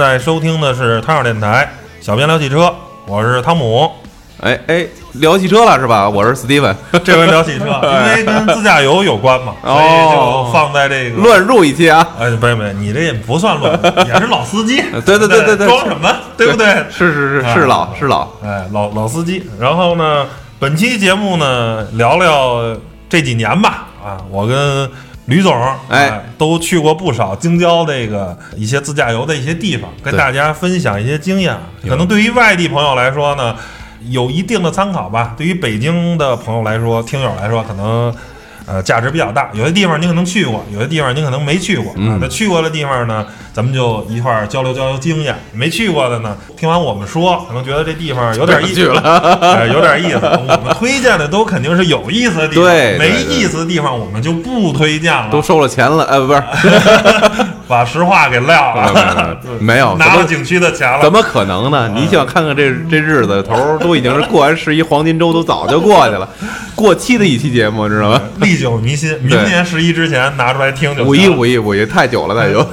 在收听的是汤小电台，小编聊汽车，我是汤姆。哎哎，聊汽车了是吧？我是 Steven，这回聊汽车，因为跟自驾游有关嘛，所以哦就放在这个。乱入一期啊！哎，不是不是，你这也不算乱入，也是老司机。对对对对对装什么？对不对？是是是啊是老是老，哎，老老司机。然后呢，本期节目呢，聊聊这几年吧。啊，我跟吕总，哎啊都去过不少京郊这个一些自驾游的一些地方，跟大家分享一些经验。可能对于外地朋友来说呢，有一定的参考吧。对于北京的朋友来说，听友来说，可能。呃，价值比较大。有些地方您可能去过，有些地方您可能没去过、啊。嗯那去过的地方呢，咱们就一块儿交流交流经验。没去过的呢，听完我们说，可能觉得这地方有点意思，去了，哎，有点意思。我们推荐的都肯定是有意思的地方，没意思的地方我们就不推荐了，都收了钱了，呃，不是，把实话给撂了，没有，拿了景区的钱了。怎么可能呢？你想看看这这日子头儿都已经是过完十一黄金周，都早就过去了，过期的一期节目，知道吗？历久弥新，明年十一之前拿出来听就五一五一五一太久了，那就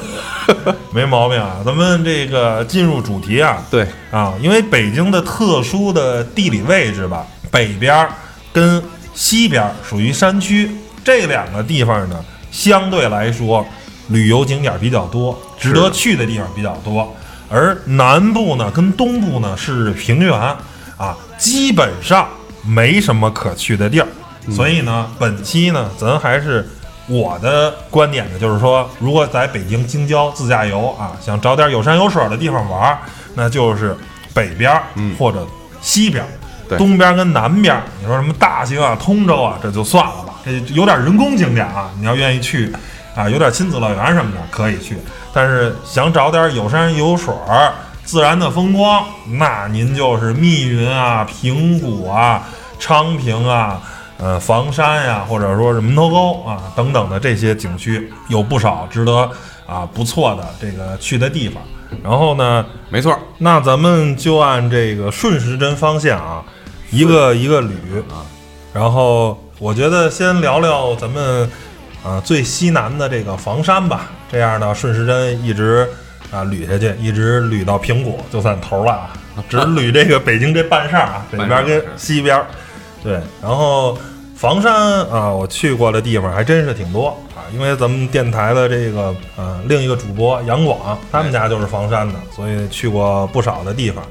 没毛病啊。咱们这个进入主题啊，对，啊，因为北京的特殊的地理位置吧，北边儿跟西边儿属于山区，这两个地方呢，相对来说旅游景点比较多，值得去的地方比较多。而南部呢跟东部呢是平原啊，基本上没什么可去的地儿。所以呢，本期呢，咱还是我的观点呢，就是说，如果在北京京郊自驾游啊，想找点有山有水的地方玩儿，那就是北边儿或者西边儿。东边跟南边，你说什么大兴啊、通州啊，这就算了吧，这有点人工景点啊。你要愿意去啊，有点亲子乐园什么的可以去。但是想找点有山有水儿、自然的风光，那您就是密云啊、平谷啊、昌平啊、呃房山呀、或者说是门头沟啊等等的这些景区，有不少值得啊不错的这个去的地方。然后呢，没错，那咱们就按这个顺时针方向啊，一个一个捋啊。然后我觉得先聊聊咱们啊最西南的这个房山吧，这样呢顺时针一直啊捋下去，一直捋到平谷就算头了啊，只捋这个北京这半扇啊，北边跟西边。对，然后房山啊，我去过的地方还真是挺多啊，因为咱们电台的这个呃另一个主播杨广，他们家就是房山的，所以去过不少的地方。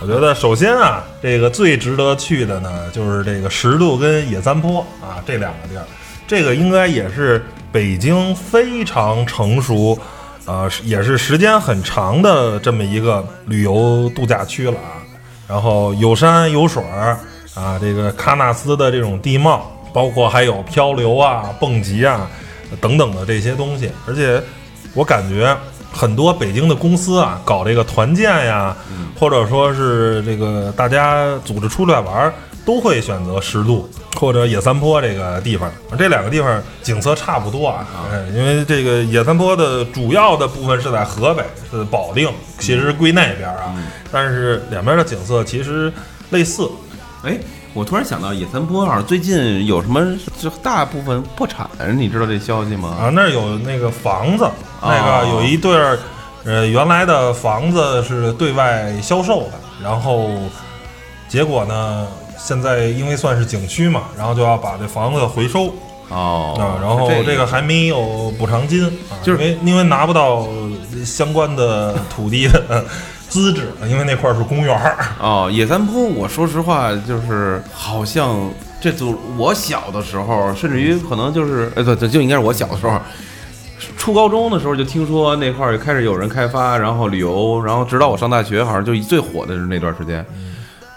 我觉得首先啊，这个最值得去的呢，就是这个十渡跟野三坡啊这两个地儿，这个应该也是北京非常成熟，呃，也是时间很长的这么一个旅游度假区了啊。然后有山有水儿啊，这个喀纳斯的这种地貌，包括还有漂流啊、蹦极啊等等的这些东西，而且我感觉很多北京的公司啊，搞这个团建呀，或者说是这个大家组织出来玩儿，都会选择十渡或者野三坡这个地方。这两个地方景色差不多啊，哎因为这个野三坡的主要的部分是在河北，是保定，其实归那边啊，但是两边的景色其实类似。哎，我突然想到野三坡好像最近有什么，就大部分破产，你知道这消息吗？啊，那儿有那个房子，那哦个有一对儿，呃，原来的房子是对外销售的，然后结果呢，现在因为算是景区嘛，然后就要把这房子回收。哦啊，然后是这个还没有补偿金，啊就是因为因为拿不到相关的土地的资质，因为那块儿是公园儿。哦，野三坡，我说实话，就是好像这组我小的时候，甚至于可能就是，呃，对对，就应该是我小的时候，初高中的时候就听说那块儿开始有人开发，然后旅游，然后直到我上大学，好像就最火的是那段时间，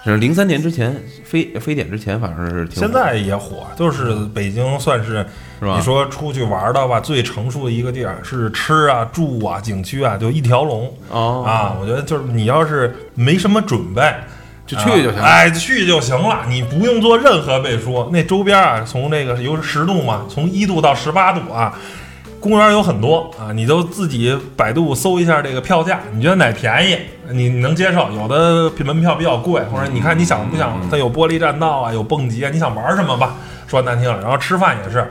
是零三年之前，非非典之前，反正是挺火现在也火，就是北京算是是吧你说出去玩的吧，最成熟的一个地儿是吃啊、住啊、景区啊，就一条龙哦啊。我觉得就是你要是没什么准备，就去就行啊哎，去就行了，你不用做任何背书。那周边啊，从这个由十度嘛，从一度到十八度啊，公园有很多啊，你就自己百度搜一下这个票价，你觉得哪便宜，你你能接受？有的门票比较贵，或者你看你想不想，它有玻璃栈道啊，有蹦极啊，你想玩什么吧？说难听了，然后吃饭也是，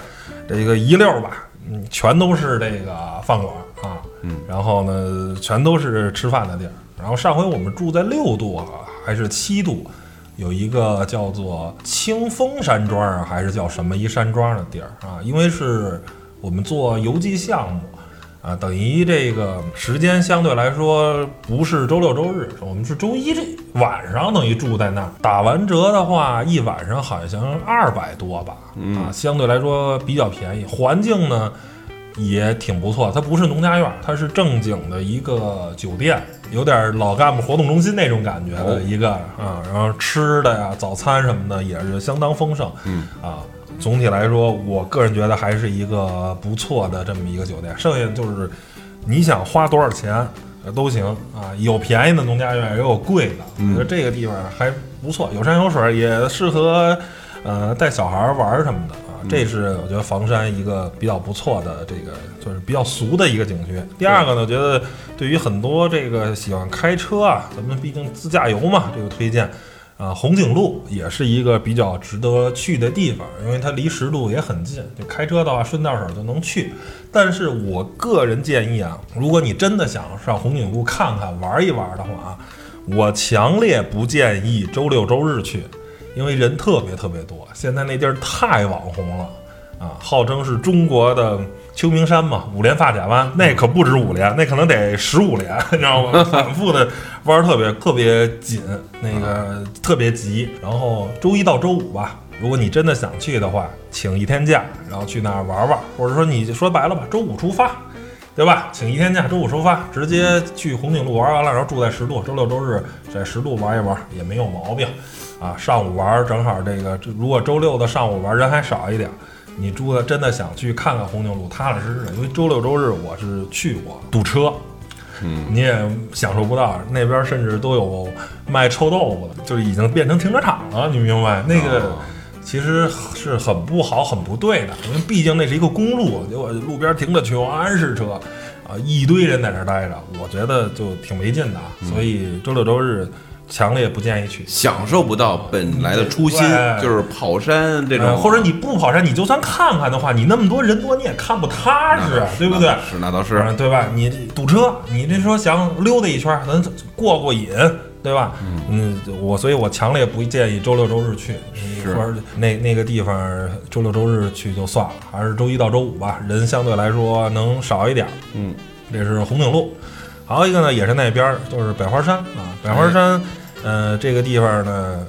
这个一溜儿吧，嗯，全都是这个饭馆啊，嗯，然后呢，全都是吃饭的地儿。然后上回我们住在六度啊，还是七度，有一个叫做清风山庄啊，还是叫什么一山庄的地儿啊，因为是我们做游记项目。啊，等于这个时间相对来说不是周六周日，我们是周一这晚上等于住在那儿。打完折的话，一晚上好像二百多吧，啊，相对来说比较便宜。环境呢也挺不错，它不是农家院，它是正经的一个酒店，有点老干部活动中心那种感觉的一个啊。然后吃的呀、早餐什么的也是相当丰盛，嗯啊。总体来说，我个人觉得还是一个不错的这么一个酒店。剩下就是你想花多少钱呃都行啊，有便宜的农家院，也有贵的。我觉得这个地方还不错，有山有水，也适合呃带小孩玩什么的啊。这是我觉得房山一个比较不错的这个，就是比较俗的一个景区。第二个呢，我觉得对于很多这个喜欢开车啊，咱们毕竟自驾游嘛，这个推荐。啊，红景路也是一个比较值得去的地方，因为它离十渡也很近，就开车的话顺道手就能去。但是我个人建议啊，如果你真的想上红景路看看、玩一玩的话啊，我强烈不建议周六周日去，因为人特别特别多。现在那地儿太网红了啊，号称是中国的秋名山嘛，五连发卡弯，那可不止五连，那可能得十五连，你知道吗？反复的弯儿特别特别紧，那个特别急。然后周一到周五吧，如果你真的想去的话，请一天假，然后去那儿玩玩，或者说你说白了吧，周五出发。对吧？请一天假，周五出发，直接去红景路玩完了，然后住在十渡，周六周日在十渡玩一玩也没有毛病，啊，上午玩正好这个，如果周六的上午玩人还少一点，你住的真的想去看看红景路，踏踏实实的，因为周六周日我是去过，堵车，嗯，你也享受不到，那边甚至都有卖臭豆腐的，就是已经变成停车场了，你明白？那个哦其实是很不好、很不对的，因为毕竟那是一个公路，结果路边停的全是车，啊，一堆人在那儿待着，我觉得就挺没劲的，啊。所以周六周日强烈不建议去。享受不到本来的初心，就是跑山这种，呃或者你不跑山，你就算看看的话，你那么多人多，你也看不踏实，啊对不对？是，那倒是。嗯，对吧？你堵车，你这说想溜达一圈儿，咱过过瘾，对吧？嗯，我所以，我强烈不建议周六周日去，是或者那那个地方周六周日去就算了，还是周一到周五吧，人相对来说能少一点儿。嗯，这是红顶路，还有一个呢，也是那边儿，就是百花山啊。百花山，呃，这个地方呢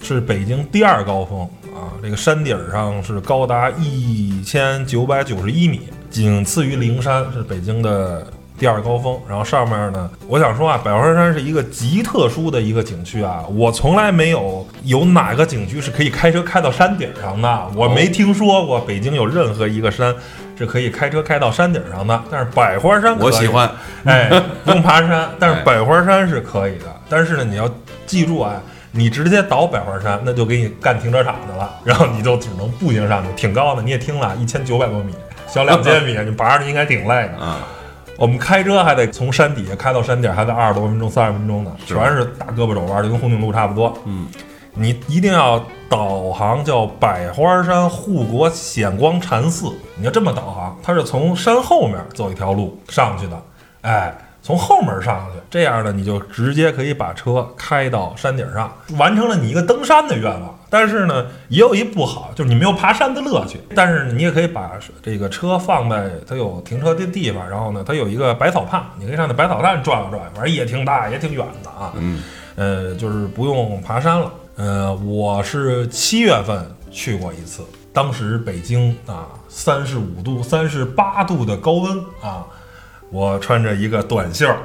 是北京第二高峰啊，这个山顶上是高达一千九百九十一米，仅次于灵山，是北京的第二高峰。然后上面呢，我想说啊，百花山是一个极特殊的一个景区啊，我从来没有有哪个景区是可以开车开到山顶上的，我没听说过北京有任何一个山是可以开车开到山顶上的。但是百花山我喜欢，哎，不用爬山，但是哎百花山是可以的。但是呢，你要记住啊，你直接倒百花山，那就给你干停车场去了，然后你就只能步行上去，挺高的。你也听了，一千九百多米，小两千米，你爬上去应该挺累的。啊，我们开车还得从山底下开到山顶，还得二十多分钟、三十分钟呢，全是大胳膊肘弯，就跟红景路差不多。嗯，你一定要导航叫百花山护国显光禅寺，你要这么导航，它是从山后面走一条路上去的，哎，从后门上去，这样呢，你就直接可以把车开到山顶上，完成了你一个登山的愿望。但是呢，也有一不好，就是你没有爬山的乐趣。但是你也可以把这个车放在它有停车的地方，然后呢，它有一个百草畔，你可以上那百草畔转悠转悠，反正也挺大，也挺远的啊。嗯，呃，就是不用爬山了。呃，我是七月份去过一次，当时北京啊三十五度、三十八度的高温啊，我穿着一个短袖儿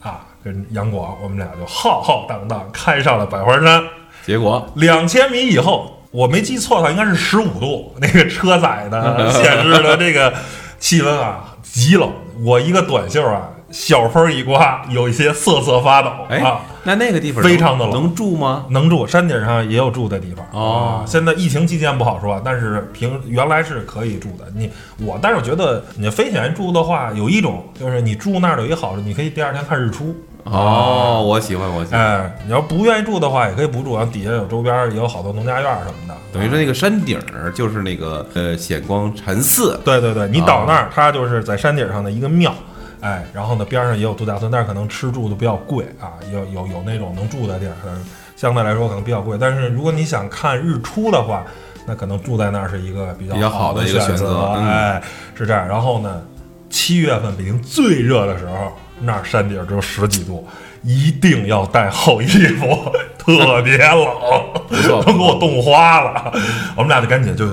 啊，跟杨广我们俩就浩浩荡荡开上了百花山。结果两千米以后，我没记错的话，应该是十五度，那个车载的 显示的这个气温啊，极冷。我一个短袖啊，小风一刮，有一些瑟瑟发抖哎啊。，那那个地方非常的冷能住吗？能住，山顶上也有住的地方哦啊现在疫情期间不好说，但是平原来是可以住的。你我，但是我觉得你飞险住的话，有一种就是你住那儿有一个好处，你可以第二天看日出。哦，我喜欢，我喜欢。哎，你要不愿意住的话，也可以不住，然后底下有周边也有好多农家院什么的。等于说那个山顶儿就是那个呃显光禅寺，对对对，你到那儿，它就是在山顶上的一个庙，哎，然后呢边上也有度假村，但是可能吃住的比较贵啊，有有有那种能住的地儿，嗯相对来说可能比较贵。但是如果你想看日出的话，那可能住在那儿是一个比较比较好的的一个选择择，嗯哎，是这样。然后呢，七月份北京最热的时候，那儿山顶只有十几度。一定要带厚衣服，特别冷，都给我冻花了。我们俩就赶紧就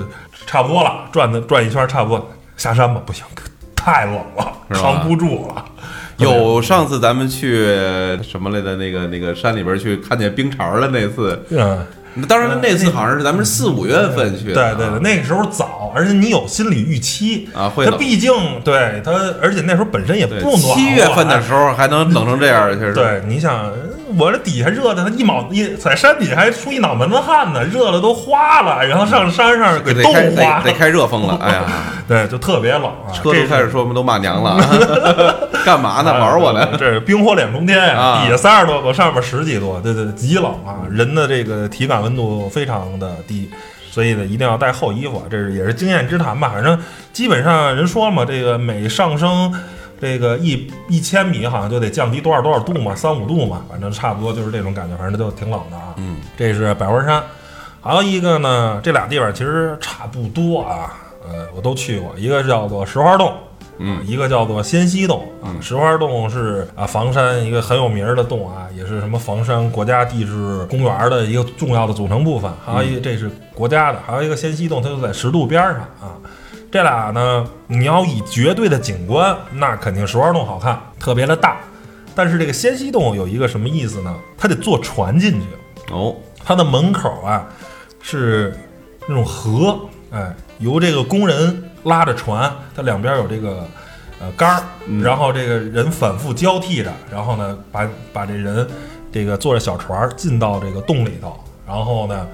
差不多了，转的转一圈差不多，下山吧，不行，太冷了，扛不住了。有上次咱们去什么来的那个那个山里边去看见冰碴了那次，嗯，当然那次好像是咱们四五月份去的。啊，对对对，那个时候早，而且你有心理预期。它啊会它毕竟对它，而且那时候本身也不对暖。七月份的时候还能冷成这样，确实。对，你想，我这底下热的，他一脑一在山底下还出一脑门子汗呢，热的都花了，然后上山上给冻花得得开热风了，哎呀，对，就特别冷啊。车都开始说我们都骂娘了，干嘛呢？玩我呢？这是冰火两重天呀、啊底下三十多度，上面十几度，对对，对极冷啊！人的这个体感温度非常的低，所以呢，一定要带厚衣服，这是也是经验之谈吧。反正基本上人说了嘛，这个每上升这个一一千米，好像就得降低多少多少度嘛，三五度嘛，反正差不多就是这种感觉，反正就挺冷的啊。嗯，这是百花山，还有一个呢，这俩地方其实差不多啊，呃，我都去过，一个叫做石花洞。嗯一个叫做仙溪洞啊，石花洞是啊房山一个很有名儿的洞啊，也是什么房山国家地质公园的一个重要的组成部分。还有一个这是国家的，还有一个仙溪洞，它就在石渡边上啊。这俩呢，你要以绝对的景观，那肯定石花洞好看，特别的大。但是这个仙溪洞有一个什么意思呢？它得坐船进去，哦，它的门口啊是那种河，哎，由这个工人拉着船，它两边有这个呃杆儿，然后这个人反复交替着，然后呢把把这人这个坐着小船进到这个洞里头，然后呢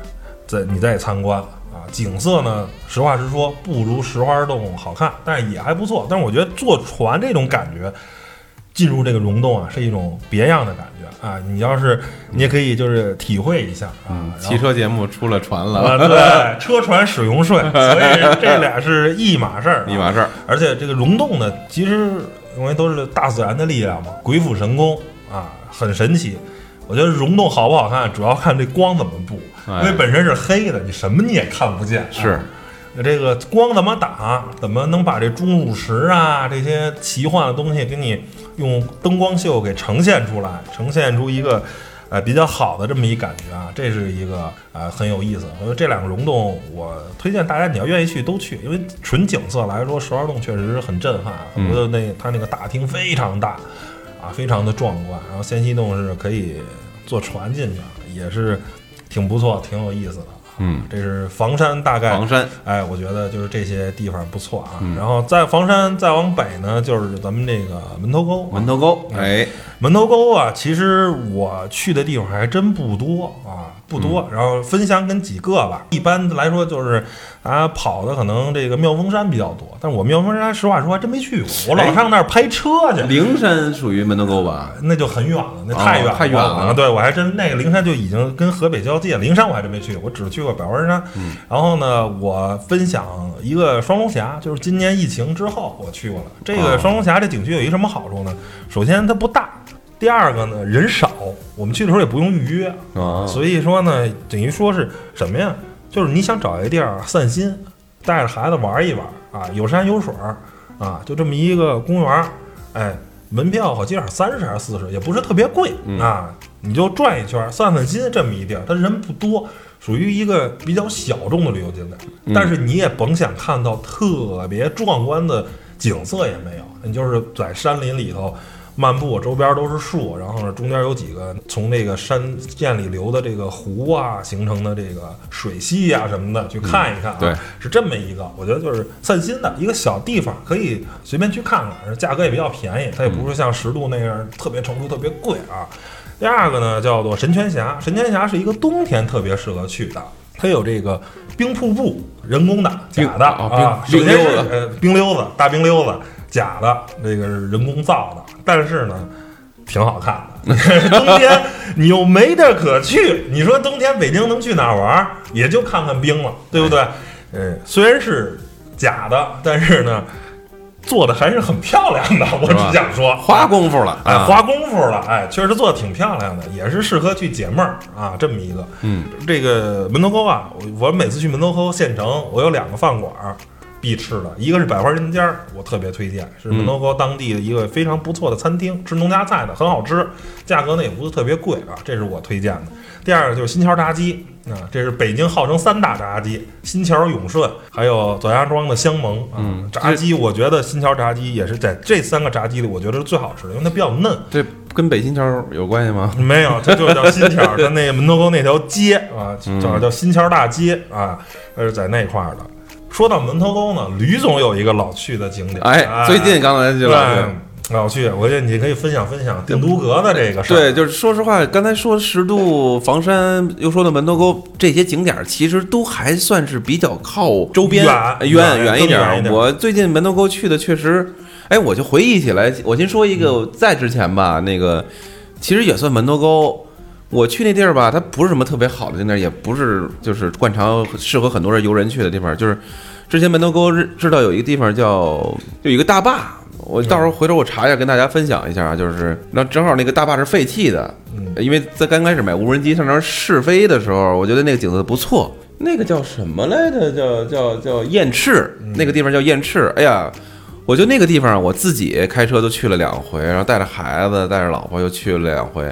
再你再参观啊，景色呢实话实说不如石花洞好看，但是也还不错。但是我觉得坐船这种感觉。进入这个溶洞啊，是一种别样的感觉啊！你要是你也可以就是体会一下啊。汽车节目出了船了，啊，对，车船使用税，所以这俩是一码事儿、一码事儿。而且这个溶洞呢，其实因为都是大自然的力量嘛，鬼斧神工啊，很神奇。我觉得溶洞好不好看，主要看这光怎么布，哎因为本身是黑的，你什么你也看不见。是啊这个光怎么打，怎么能把这钟乳石啊这些奇幻的东西给你用灯光秀给呈现出来，呈现出一个呃比较好的这么一感觉啊，这是一个呃很有意思。我觉得这两个溶洞，我推荐大家你要愿意去都去，因为纯景色来说，石花洞确实很震撼。嗯我觉得那它那个大厅非常大啊，非常的壮观。然后仙溪洞是可以坐船进去，也是挺不错，挺有意思的。嗯，这是房山大概房山，哎，我觉得就是这些地方不错啊。嗯然后在房山再往北呢，就是咱们这个门头沟。门头沟，哎，门头沟啊，其实我去的地方还真不多啊，不多。然后分享跟几个吧。一般来说就是啊，跑的可能这个妙峰山比较多，但是我妙峰山实话说还真没去过，我老上那儿拍车去。灵山属于门头沟吧？那就很远了，那太远太远了啊！对我还真那个灵山就已经跟河北交界，灵山我还真没去，我只去过百花山。嗯然后呢，我分享一个双龙峡，就是今年疫情之后我去过了。这个哦双龙峡这景区有一什么好处呢？首先它不大，第二个呢人少，我们去的时候也不用预约，啊所以说呢，等于说是什么呀？就是你想找一个地儿散心，带着孩子玩一玩啊，有山有水儿啊，就这么一个公园儿，哎，门票好像三十还是四十，也不是特别贵嗯啊，你就转一圈儿散散心，这么一地儿，它人不多，属于一个比较小众的旅游景点，嗯但是你也甭想看到特别壮观的景色也没有，你就是在山林里头漫步，周边都是树，然后呢中间有几个从这个山涧里流的这个湖啊形成的这个水系啊什么的，去看一看啊。对是这么一个，我觉得就是散心的一个小地方，可以随便去看看，价格也比较便宜，它也不是像十渡那样特别成熟特别贵啊。第二个呢叫做神泉峡，神泉峡是一个冬天特别适合去的，它有这个冰瀑布，人工的假的哦啊，冰首先是呃冰溜子，大冰溜子，假的，那个是人工造的，但是呢。挺好看的，冬天你又没地儿可去，你说冬天北京能去哪儿玩儿？也就看看冰了，对不对？嗯，虽然是假的，但是呢，做的还是很漂亮的。我只想说，花功夫了，哎，啊花功夫了，哎，确实做的挺漂亮的，也是适合去解闷儿啊，这么一个。嗯，这个门头沟啊，我我每次去门头沟县城，我有两个饭馆儿必吃的，一个是百花人间儿，我特别推荐，是门头沟当地的一个非常不错的餐厅，吃农家菜的，很好吃，价格呢也不是特别贵啊，这是我推荐的。第二个就是新桥炸鸡啊，这是北京号称三大炸鸡，新桥永顺，还有左家庄的香萌啊。嗯炸鸡我觉得新桥炸鸡也是在这三个炸鸡里，我觉得是最好吃的，因为它比较嫩。这跟北新桥有关系吗？没有，这就叫新桥，它那个门头沟那条街啊，正好叫新桥大街啊，它是在那块儿的。说到门头沟呢，吕总有一个老去的景点，哎，最近刚才就对老去。我觉得你可以分享分享定都阁的这个事儿。对，就是说实话，刚才说十渡、房山，又说到门头沟这些景点儿，其实都还算是比较靠周边远呃远远一点我最近门头沟去的确实，哎，我就回忆起来，我先说一个，在之前吧，那个其实也算门头沟。我去那地儿吧，它不是什么特别好的景点儿，也不是就是惯常适合很多人游人去的地方。就是之前门头沟知知道有一个地方叫有一个大坝，我到时候回头我查一下，跟大家分享一下啊。就是那正好那个大坝是废弃的，嗯因为在刚开始买无人机上那儿试飞的时候，我觉得那个景色不错。那个叫什么来着？叫叫叫燕翅，那个地方叫燕翅。哎呀，我就那个地方，我自己开车都去了两回，然后带着孩子、带着老婆又去了两回，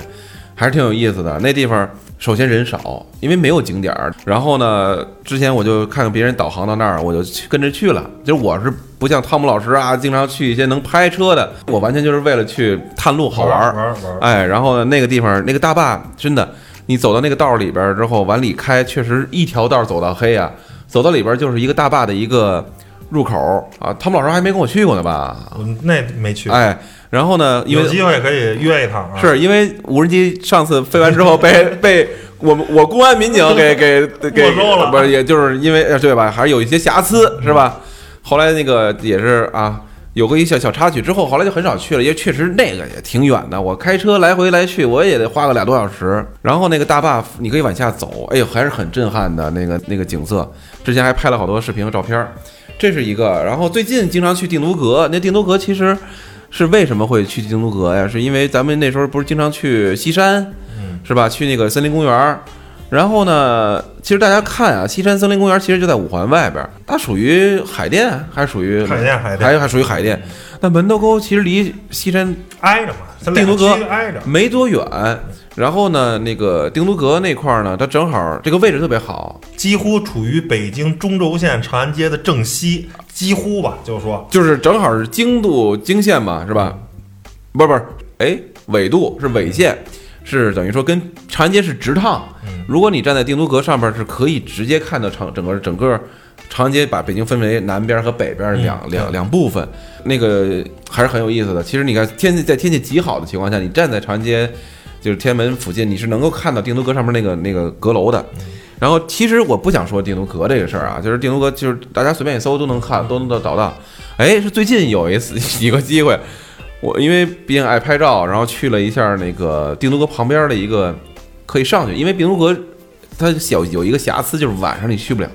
还是挺有意思的。那地方首先人少，因为没有景点儿。然后呢，之前我就看看别人导航到那儿，我就去跟着去了。就是我是不像汤姆老师啊，经常去一些能拍车的，我完全就是为了去探路好玩儿。玩玩玩。哎，然后呢，那个地方那个大坝真的，你走到那个道儿里边儿之后，往里开，确实一条道儿走到黑啊，走到里边儿就是一个大坝的一个入口儿啊。汤姆老师还没跟我去过呢吧？我那没去，哎，然后呢，因为有机会可以约一趟啊。是因为无人机上次飞完之后被 被我们我公安民警 给给给没收了不是，也就是因为呃对吧，还是有一些瑕疵是吧？后来那个也是啊，有过一小小插曲之后，后来就很少去了，因为确实那个也挺远的，我开车来回来去，我也得花个俩多小时。然后那个大坝你可以往下走，哎呦，还是很震撼的那个那个景色。之前还拍了好多视频和照片儿，这是一个。然后最近经常去定都阁，那定都阁其实。是为什么会去定都阁呀？是因为咱们那时候不是经常去西山，嗯是吧？去那个森林公园儿。然后呢，其实大家看啊，西山森林公园其实就在五环外边儿，它属于海淀还属于海淀海淀还还属于海淀。那门头沟其实离西山挨着嘛，它定都阁挨着。没多远。然后呢，那个定都阁那块儿呢，它正好这个位置特别好，几乎处于北京中轴线长安街的正西，几乎吧，就是说，就是正好是经度经线嘛，是吧？不是不是，哎，纬度是纬线，是等于说跟长安街是直趟。如果你站在定都阁上边，是可以直接看到长整个整个长安街，把北京分为南边和北边两、嗯两两部分，那个还是很有意思的。其实你看天气在天气极好的情况下，你站在长安街就是天安门附近，你是能够看到定都阁上面那个那个阁楼的。然后其实我不想说定都阁这个事儿啊，就是定都阁，就是大家随便一搜都能看，都能找到。哎，是最近有一次一个机会，我因为毕竟爱拍照，然后去了一下那个定都阁旁边的一个可以上去，因为定都阁它小有一个瑕疵，就是晚上你去不了。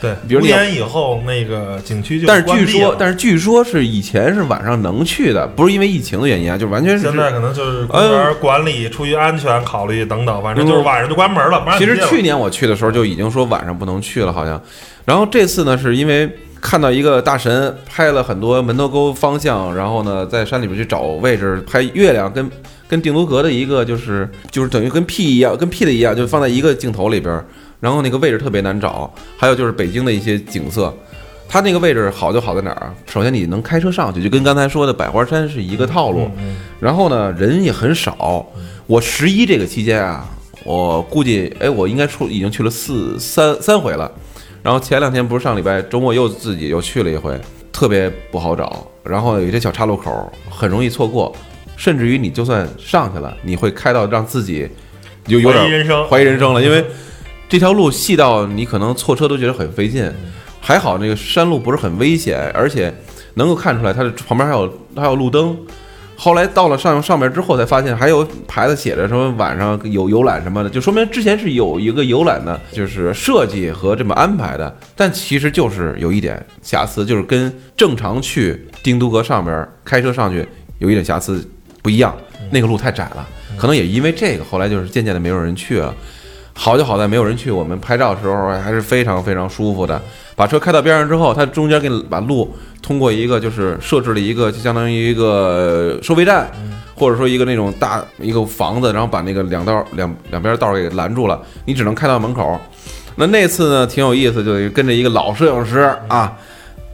对，比如你五点以后那个景区就但是据说但是据说是以前是晚上能去的，不是因为疫情的原因啊，就完全是现在可能就是公园管理出于安全考虑等等，反正就是晚上就关门了。其实去年我去的时候就已经说晚上不能去了，好像。然后这次呢，是因为看到一个大神拍了很多门头沟方向，然后呢在山里边去找位置拍月亮跟跟定都阁的一个就是就是等于跟 P 一样，跟 P 的一样，就放在一个镜头里边，然后那个位置特别难找。还有就是北京的一些景色。它那个位置好就好在哪儿啊？首先你能开车上去，就跟刚才说的百花山是一个套路。嗯然后呢，人也很少。我十一这个期间啊，我估计，哎，我应该出已经去了四三三回了。然后前两天不是上礼拜周末又自己又去了一回，特别不好找。然后有一些小岔路口很容易错过，甚至于你就算上去了，你会开到让自己有有点怀疑人生怀疑人生了，因为这条路细到你可能错车都觉得很费劲。还好那个山路不是很危险，而且能够看出来它的旁边还有还有路灯。后来到了上上面之后，才发现还有牌子写着什么晚上有游览什么的，就说明之前是有一个游览的，就是设计和这么安排的。但其实就是有一点瑕疵，就是跟正常去丁都阁上面开车上去有一点瑕疵不一样，那个路太窄了，可能也因为这个，后来就是渐渐的没有人去了。好就好在没有人去，我们拍照的时候还是非常非常舒服的。把车开到边上之后，它中间给你把路通过一个就是设置了一个就相当于一个收费站，或者说一个那种大一个房子，然后把那个两道两两边道给拦住了，你只能开到门口。那那次呢挺有意思，就跟着一个老摄影师啊，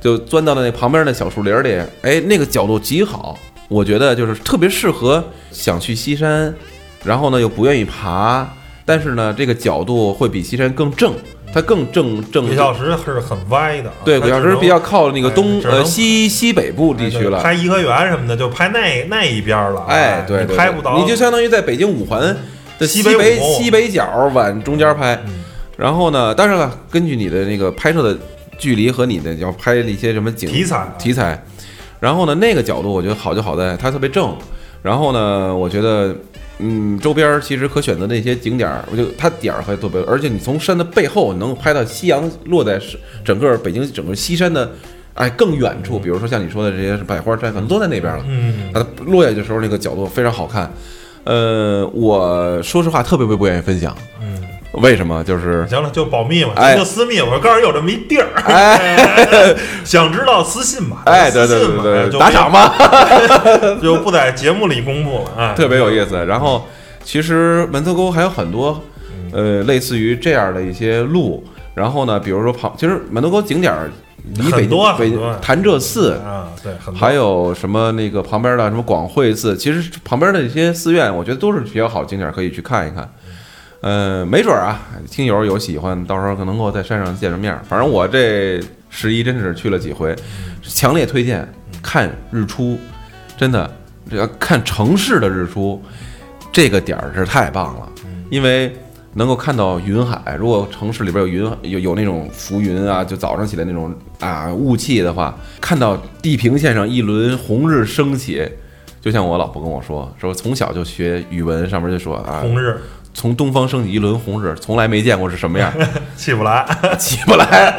就钻到了那旁边的小树林里，哎，那个角度极好，我觉得就是特别适合想去西山，然后呢又不愿意爬，但是呢这个角度会比西山更正，它更正正鬼。小石是很歪的啊，对，鬼它只能小石比较靠那个东呃西西北部地区了。拍颐和园什么的，就拍那那一边了。哎，对拍不到，你就相当于在北京五环的西西北西北角往中间拍。嗯然后呢，当然了，根据你的那个拍摄的距离和你的要拍的一些什么景题材题材，然后呢，那个角度我觉得好就好在它特别正。然后呢，我觉得。嗯，周边其实可选择的一些景点儿，我就它点儿还特别，而且你从山的背后能拍到夕阳落在是整个北京整个西山的，哎更远处，比如说像你说的这些百花山，可能都在那边了。嗯，它落下去的时候那个角度非常好看。呃，我说实话特别不愿意分享，嗯，为什么？就是行了，就保密嘛，哎就私密。我告诉你有这么一地儿，哎 想知道私信吧，哎，对对对对，就打赏吧，就不在节目里公布了啊，特别有意思。然后其实门头沟还有很多，呃，类似于这样的一些路。然后呢，比如说旁，其实门头沟景点儿离北很多北多潭柘寺。啊，对，很还有什么那个旁边的什么广惠寺，其实旁边的一些寺院，我觉得都是比较好景点，可以去看一看。呃，没准儿啊，听友有喜欢，到时候可能够在山上见着面儿。反正我这十一真是去了几回，强烈推荐看日出，真的，这个看城市的日出，这个点儿是太棒了，因为能够看到云海。如果城市里边有云，有有那种浮云啊，就早上起来那种啊雾气的话，看到地平线上一轮红日升起。就像我老婆跟我说，说从小就学语文，上面就说啊，红日从东方升起一轮红日，从来没见过是什么样，起不来，起不来。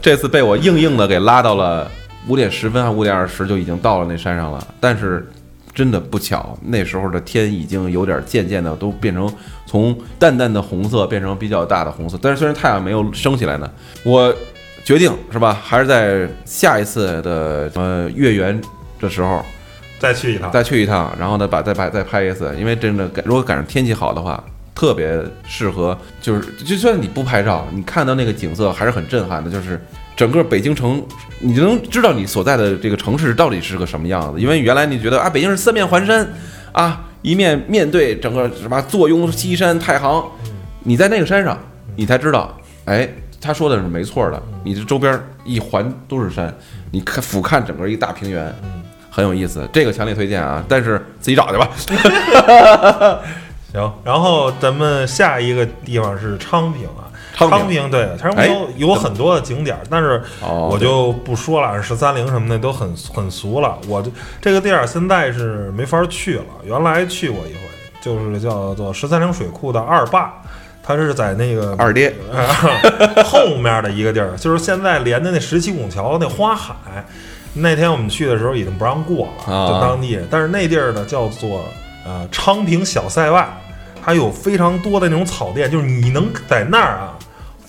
这次被我硬硬的给拉到了五点十分还五点二十就已经到了那山上了，但是真的不巧，那时候的天已经有点渐渐的都变成从淡淡的红色变成比较大的红色，但是虽然太阳没有升起来呢，我决定是吧，还是在下一次的呃月圆的时候 再去一趟，再去一趟，然后呢把再拍再拍一次，因为真的赶如果赶上天气好的话，特别适合，就是就算你不拍照，你看到那个景色还是很震撼的，就是整个北京城，你就能知道你所在的这个城市到底是个什么样子。因为原来你觉得啊，北京是三面环山，啊，一面面对整个什么坐拥西山太行，你在那个山上，你才知道，哎。他说的是没错的，你这周边一环都是山，你看俯瞰整个一大平原，很有意思，这个强烈推荐啊！但是自己找去吧。行，然后咱们下一个地方是昌平啊，昌平昌平对，昌哎平有有很多的景点儿，但是哦我就不说了，十三陵什么的都很很俗了。我这这个地儿现在是没法去了，原来去过一回，就是叫做十三陵水库的二坝，它是在那个二爹，后面的一个地儿，就是现在连的那十七拱桥那花海。那天我们去的时候已经不让过了，啊就当地人。但是那地儿呢叫做呃昌平小塞外，它有非常多的那种草甸，就是你能在那儿啊，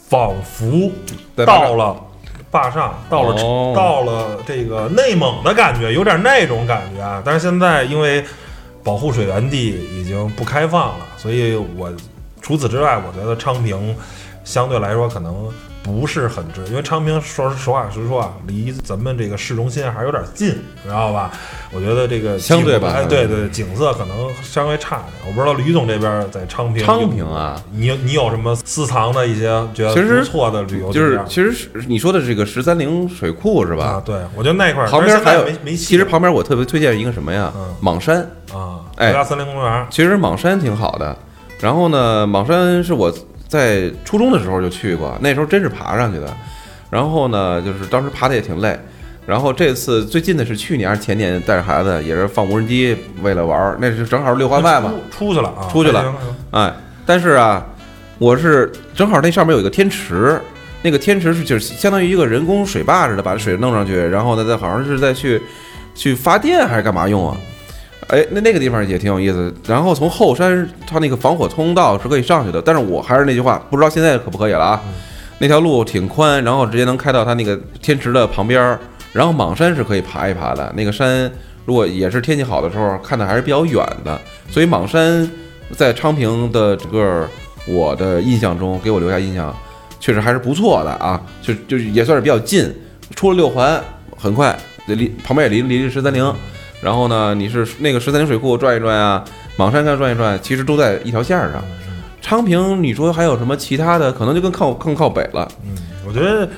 仿佛到了坝上，到了、哦到了这个内蒙的感觉，有点那种感觉啊。但是现在因为保护水源地已经不开放了，所以我除此之外，我觉得昌平相对来说可能不是很值，因为昌平说实话实说啊，离咱们这个市中心还是有点近，知道吧？我觉得这个相对吧哎，对对，景色可能稍微差点。我不知道吕总这边在昌平，昌平啊，你有你有什么私藏的一些觉得不错的旅游就是景点其实是你说的这个十三陵水库是吧啊？？对，我觉得那块儿旁边还有没没，其实旁边我特别推荐一个什么呀嗯？莽山。啊，哎国家森林公园，其实莽山挺好的，然后呢，莽山是我在初中的时候就去过，那时候真是爬上去的。然后呢，就是当时爬的也挺累。然后这次最近的是去年还是前年带着孩子，也是放无人机为了玩儿，那是正好是六环外嘛，出出去了啊，出去了哎，但是啊，我是正好那上面有一个天池，那个天池是就是相当于一个人工水坝似的，把水弄上去，然后呢再好像是再去去发电还是干嘛用啊？哎，那那个地方也挺有意思。然后从后山它那个防火通道是可以上去的，但是我还是那句话，不知道现在可不可以了啊？那条路挺宽，然后直接能开到它那个天池的旁边儿。然后莽山是可以爬一爬的，那个山如果也是天气好的时候，看的还是比较远的。所以莽山在昌平的整个我的印象中，给我留下印象确实还是不错的啊，就就也算是比较近，出了六环很快，离旁边也离离十三陵，然后呢，你是那个十三陵水库转一转啊，莽山看转一转，其实都在一条线儿上。昌平，你说还有什么其他的？可能就更靠更靠北了。嗯，我觉得，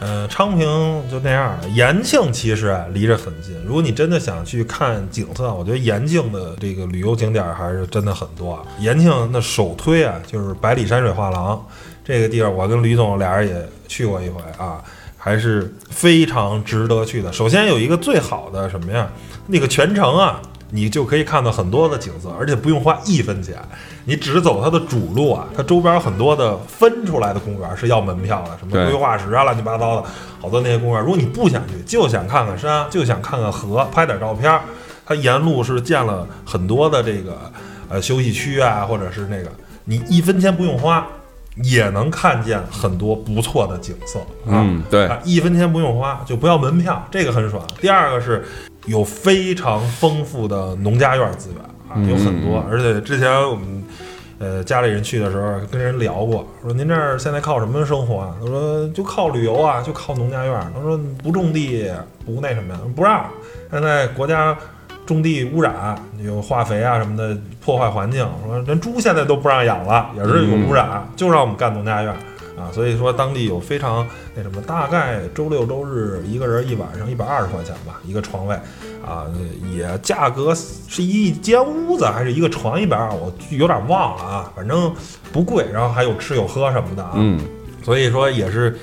呃，昌平就那样了。延庆其实啊离着很近，如果你真的想去看景色，我觉得延庆的这个旅游景点还是真的很多啊。延庆那首推啊，就是百里山水画廊这个地方，我跟吕总俩人也去过一回啊，还是非常值得去的。首先有一个最好的什么呀？那个全程啊。你就可以看到很多的景色，而且不用花一分钱，你只走它的主路啊，它周边有很多的分出来的公园是要门票的，什么规划石啊，乱七八糟的，好多那些公园。如果你不想去，就想看看山，就想看看河，拍点照片儿，它沿路是建了很多的这个呃休息区啊，或者是那个，你一分钱不用花，也能看见很多不错的景色啊。嗯，对，啊，一分钱不用花，就不要门票，这个很爽。第二个是有非常丰富的农家院资源啊，有很多，而且之前我们呃家里人去的时候跟人聊过，说您这儿现在靠什么生活啊？他说就靠旅游啊，就靠农家院。他说不种地不那什么呀，不让。现在国家种地污染，有化肥啊什么的破坏环境，说连猪现在都不让养了，也是有污染，就让我们干农家院。啊，所以说当地有非常那什么，大概周六周日一个人一晚上一百二十块钱吧，一个床位，啊，也价格是一间屋子还是一个床一百二，我有点忘了啊，反正不贵，然后还有吃有喝什么的啊，嗯，所以说也是，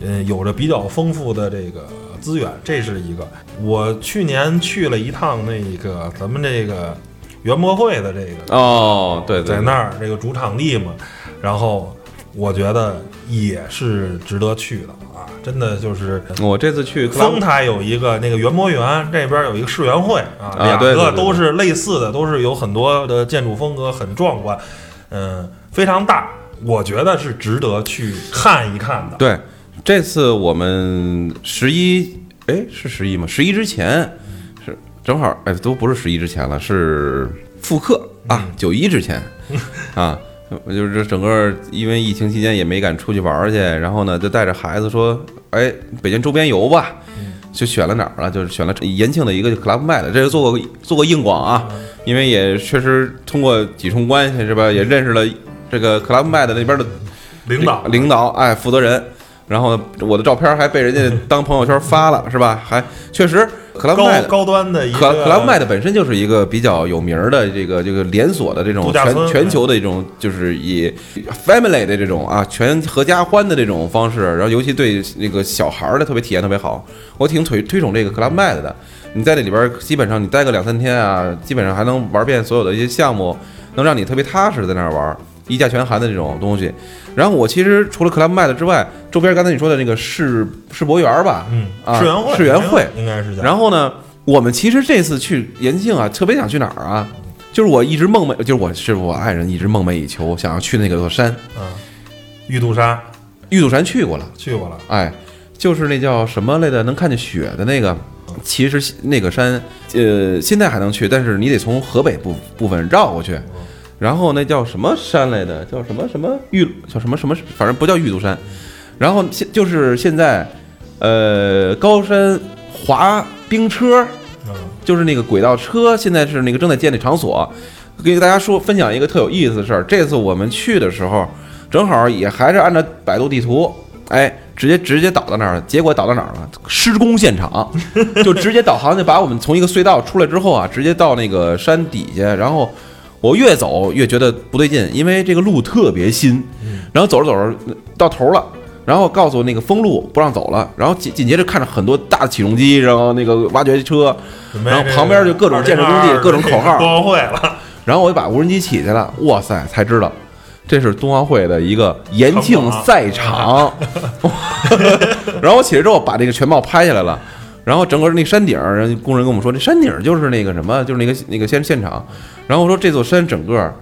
嗯，有着比较丰富的这个资源，这是一个。我去年去了一趟那个咱们这个园博会的这个哦，对对，在那儿这个主场地嘛，然后我觉得也是值得去的啊，真的就是。我这次去丰台有一个那个园博园，这边有一个世园会啊，啊两个都是类似的，都是有很多的建筑风格，很壮观，嗯，非常大，我觉得是值得去看一看的。对，这次我们十一，哎，是十一吗？十一之前是正好，哎，都不是十一之前了，是复课啊，九一之前 啊。我就是整个因为疫情期间也没敢出去玩儿去，然后呢就带着孩子说，哎，北京周边游吧，就选了哪儿了？就是选了延庆的一个 Club Med，这是做过做过硬广啊，因为也确实通过几重关系是吧，也认识了这个 Club Med 那边的领导，领导，哎，负责人。然后，我的照片还被人家当朋友圈发了，是吧？还确实，克拉布麦的高高端的一克个克拉布麦的本身就是一个比较有名儿的这个这个连锁的这种全全球的一种，就是以 family 的这种啊全合家欢的这种方式，然后尤其对那个小孩儿的特别体验特别好，我挺推推崇这个克拉布麦的。你在这里边儿基本上你待个两三天啊，基本上还能玩遍所有的一些项目，能让你特别踏实在那儿玩儿，一价全含的这种东西。然后我其实除了克拉布麦的之外，周边刚才你说的那个世世博园吧，嗯，啊世园会，世园会应该是。然后呢，我们其实这次去延庆啊，特别想去哪儿啊？就是我一直梦寐，就是我是我爱人一直梦寐以求，想要去那个座山，嗯，玉渡山玉渡山去过了，去过了，哎，就是那叫什么来的，能看见雪的那个。其实那个山，呃，现在还能去，但是你得从河北部部分绕过去。然后那叫什么山来的？叫什么什么玉？叫什么什么？反正不叫玉都山。然后现就是现在，呃，高山滑冰车，嗯就是那个轨道车，现在是那个正在建立场所。给大家说分享一个特有意思的事儿，这次我们去的时候，正好也还是按照百度地图，哎，直接直接导到那儿了。结果导到哪儿了？施工现场，就直接导航就把我们从一个隧道出来之后啊，直接到那个山底下，然后我越走越觉得不对劲，因为这个路特别新，然后走着走着到头了。然后告诉那个封路不让走了，然后紧紧接着看着很多大的起重机，然后那个挖掘车，然后旁边就各种建设工地，各种口号，冬奥会了，然后我就把无人机起去了，哇塞，才知道这是冬奥会的一个延庆赛场。然后我起来之后把这个全貌拍下来了，然后整个那山顶儿，人工人跟我们说，这山顶儿就是那个什么，就是那个那个现现场。然后我说这座山整个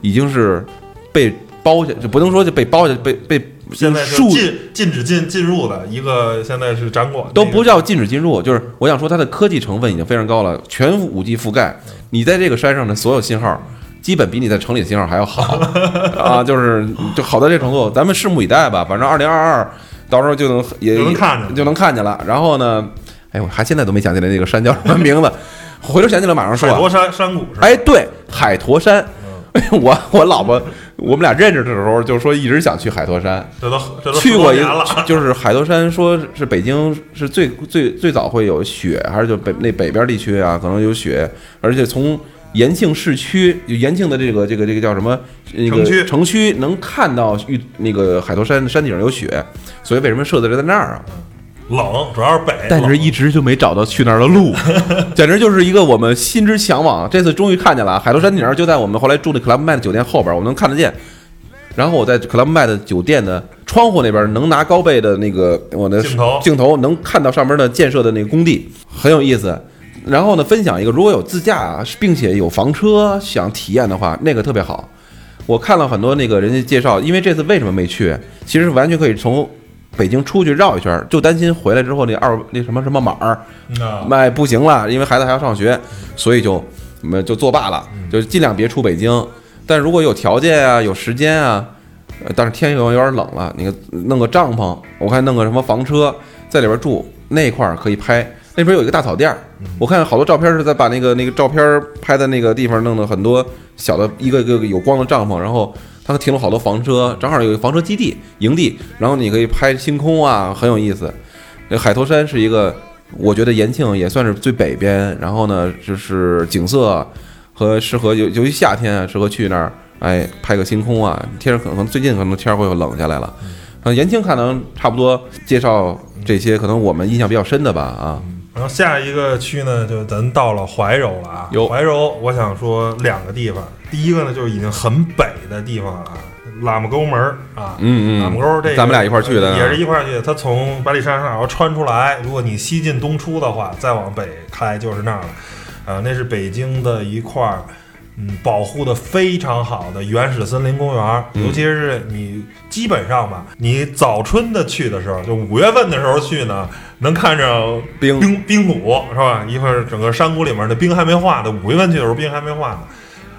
已经是被包下，就不能说就被包下，被被现在是禁禁止进进入的一个，现在是展馆，都不叫禁止进入，就是我想说它的科技成分已经非常高了，全五 G 覆盖，你在这个山上的所有信号。基本比你在城里的信号还要好 啊，就是就好到这程度，咱们拭目以待吧。反正二零二二到时候就能也就能看见就能看见了。然后呢，哎，我还现在都没想起来那个山叫什么名字，回头想起来马上说啊。海坨山山谷是吧？哎，对，海坨山。我我老婆我们俩认识的时候就说一直想去海坨山，这都这都去过一十多年了，就是海坨山，说是北京是最最最早会有雪，还是就北那北边地区啊，可能有雪，而且从延庆市区，就延庆的这个这个这个叫什么那个城区城区能看到玉那个海坨山山顶上有雪，所以为什么设在在那儿啊？冷，主要是北，但是一直就没找到去那儿的路，简直就是一个我们心之向往。这次终于看见了，海螺山顶儿就在我们后来住的 Club Med 酒店后边，我能看得见。然后我在 Club Med 酒店的窗户那边能拿高倍的那个我的镜头镜头能看到上面的建设的那个工地，很有意思。然后呢，分享一个，如果有自驾并且有房车想体验的话，那个特别好。我看了很多那个人家介绍，因为这次为什么没去，其实完全可以从北京出去绕一圈儿，就担心回来之后那二那什么什么码儿啊卖不行了，因为孩子还要上学，所以就没就作罢了，就尽量别出北京。但如果有条件啊，有时间啊，呃但是天有有点冷了，你看弄个帐篷，我看弄个什么房车在里边住，那块儿可以拍。那边有一个大草甸儿，我看好多照片是在把那个那个照片拍的那个地方弄的很多小的一个一个有光的帐篷，然后他停了好多房车，正好有一个房车基地营地，然后你可以拍星空啊，很有意思。这海坨山是一个，我觉得延庆也算是最北边，然后呢就是景色和适合尤尤其夏天啊，适合去那儿，哎，拍个星空啊。天儿可能最近可能天儿会冷下来了。呃，延庆可能差不多介绍这些，可能我们印象比较深的吧啊。然后下一个区呢，就咱到了怀柔了啊。有怀柔，我想说两个地方。第一个呢，就是已经很北的地方了啊，喇嘛沟门儿啊。嗯嗯喇嘛沟这个咱们俩一块儿去的啊也是一块儿去的。它从百里山上然后穿出来，如果你西进东出的话，再往北开就是那儿了。呃，那是北京的一块儿，嗯，保护的非常好的原始森林公园尤其是你基本上吧，你早春的去的时候，就五月份的时候去呢，能看着冰冰冰谷是吧？一会儿整个山谷里面的冰还没化呢，五月份去的时候冰还没化呢。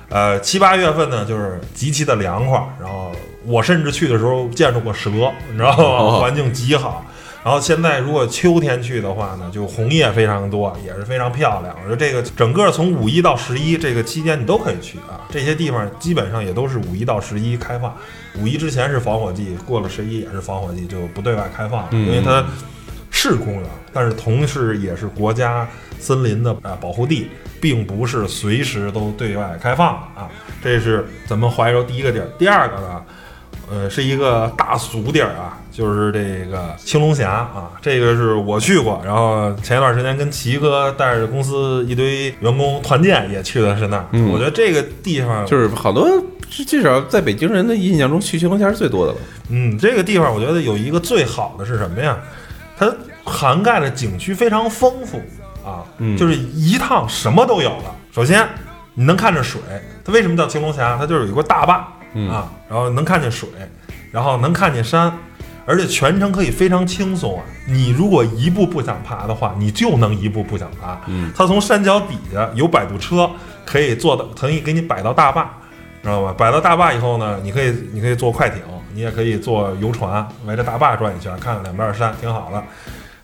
呃，七八月份呢，就是极其的凉快。然后我甚至去的时候见着过蛇，你知道吗？哦环境极好。然后现在如果秋天去的话呢，就红叶非常多，也是非常漂亮。我觉得这个整个从五一到十一这个期间你都可以去啊。这些地方基本上也都是五一到十一开放，五一之前是防火季，过了十一也是防火季，就不对外开放了，嗯因为它是公园，但是同时也是国家森林的啊保护地，并不是随时都对外开放啊。这是咱们怀柔第一个地儿。第二个呢，呃，是一个大俗地儿啊，就是这个青龙峡啊，这个是我去过，然后前一段时间跟齐哥带着公司一堆员工团建也去的是那儿。嗯我觉得这个地方就是好多至少在北京人的印象中，去青龙峡是最多的了。嗯，这个地方我觉得有一个最好的是什么呀？它涵盖的景区非常丰富啊，嗯就是一趟什么都有了。首先，你能看着水，它为什么叫青龙峡？它就是有一个大坝、嗯啊，然后能看见水，然后能看见山，而且全程可以非常轻松啊。你如果一步不想爬的话，你就能一步不想爬。嗯，它从山脚底下有摆渡车，可以坐到，可以给你摆到大坝，知道吧？摆到大坝以后呢，你可以你可以坐快艇，你也可以坐游船围着大坝转一圈，看看两边的山，挺好的。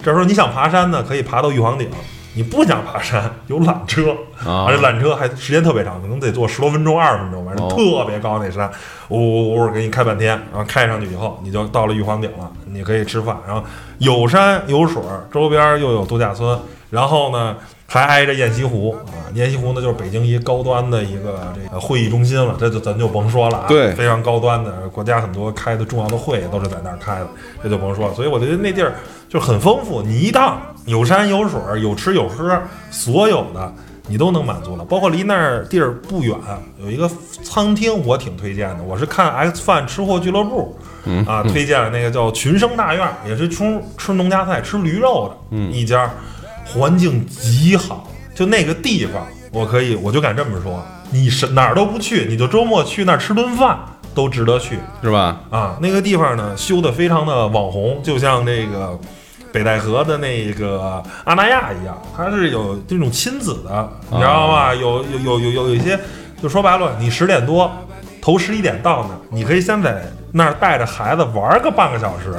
这时候你想爬山呢，可以爬到玉皇顶；你不想爬山，有缆车，啊。而且缆车还时间特别长，可能得坐十多分钟、二十分钟，反正哦。特别高那山，呜呜呜给你开半天，然后开上去以后，你就到了玉皇顶了，你可以吃饭，然后有山有水，周边又有度假村，然后呢还挨着雁西湖啊，雁西湖呢就是北京一高端的一个这个会议中心了，这就咱就甭说了啊，对非常高端的，国家很多开的重要的会都是在那儿开的，这就甭说了。所以我觉得那地儿就很丰富，你一趟有山有水，有吃有喝，所有的你都能满足了。包括离那儿地儿不远有一个餐厅，我挺推荐的，我是看 X 饭吃货俱乐部。啊，推荐了那个叫群生大院，也是吃吃农家菜、吃驴肉的、一家，环境极好。就那个地方，我可以，我就敢这么说，你是哪儿都不去，你就周末去那儿吃顿饭都值得去是吧？啊。那个地方呢，修的非常的网红，就像这个北戴河的那个阿那亚一样，它是有这种亲子的，你知道吗？有有有有有有一些，就说白了，你十点多头十一点到那儿，你可以先在那儿带着孩子玩个半个小时，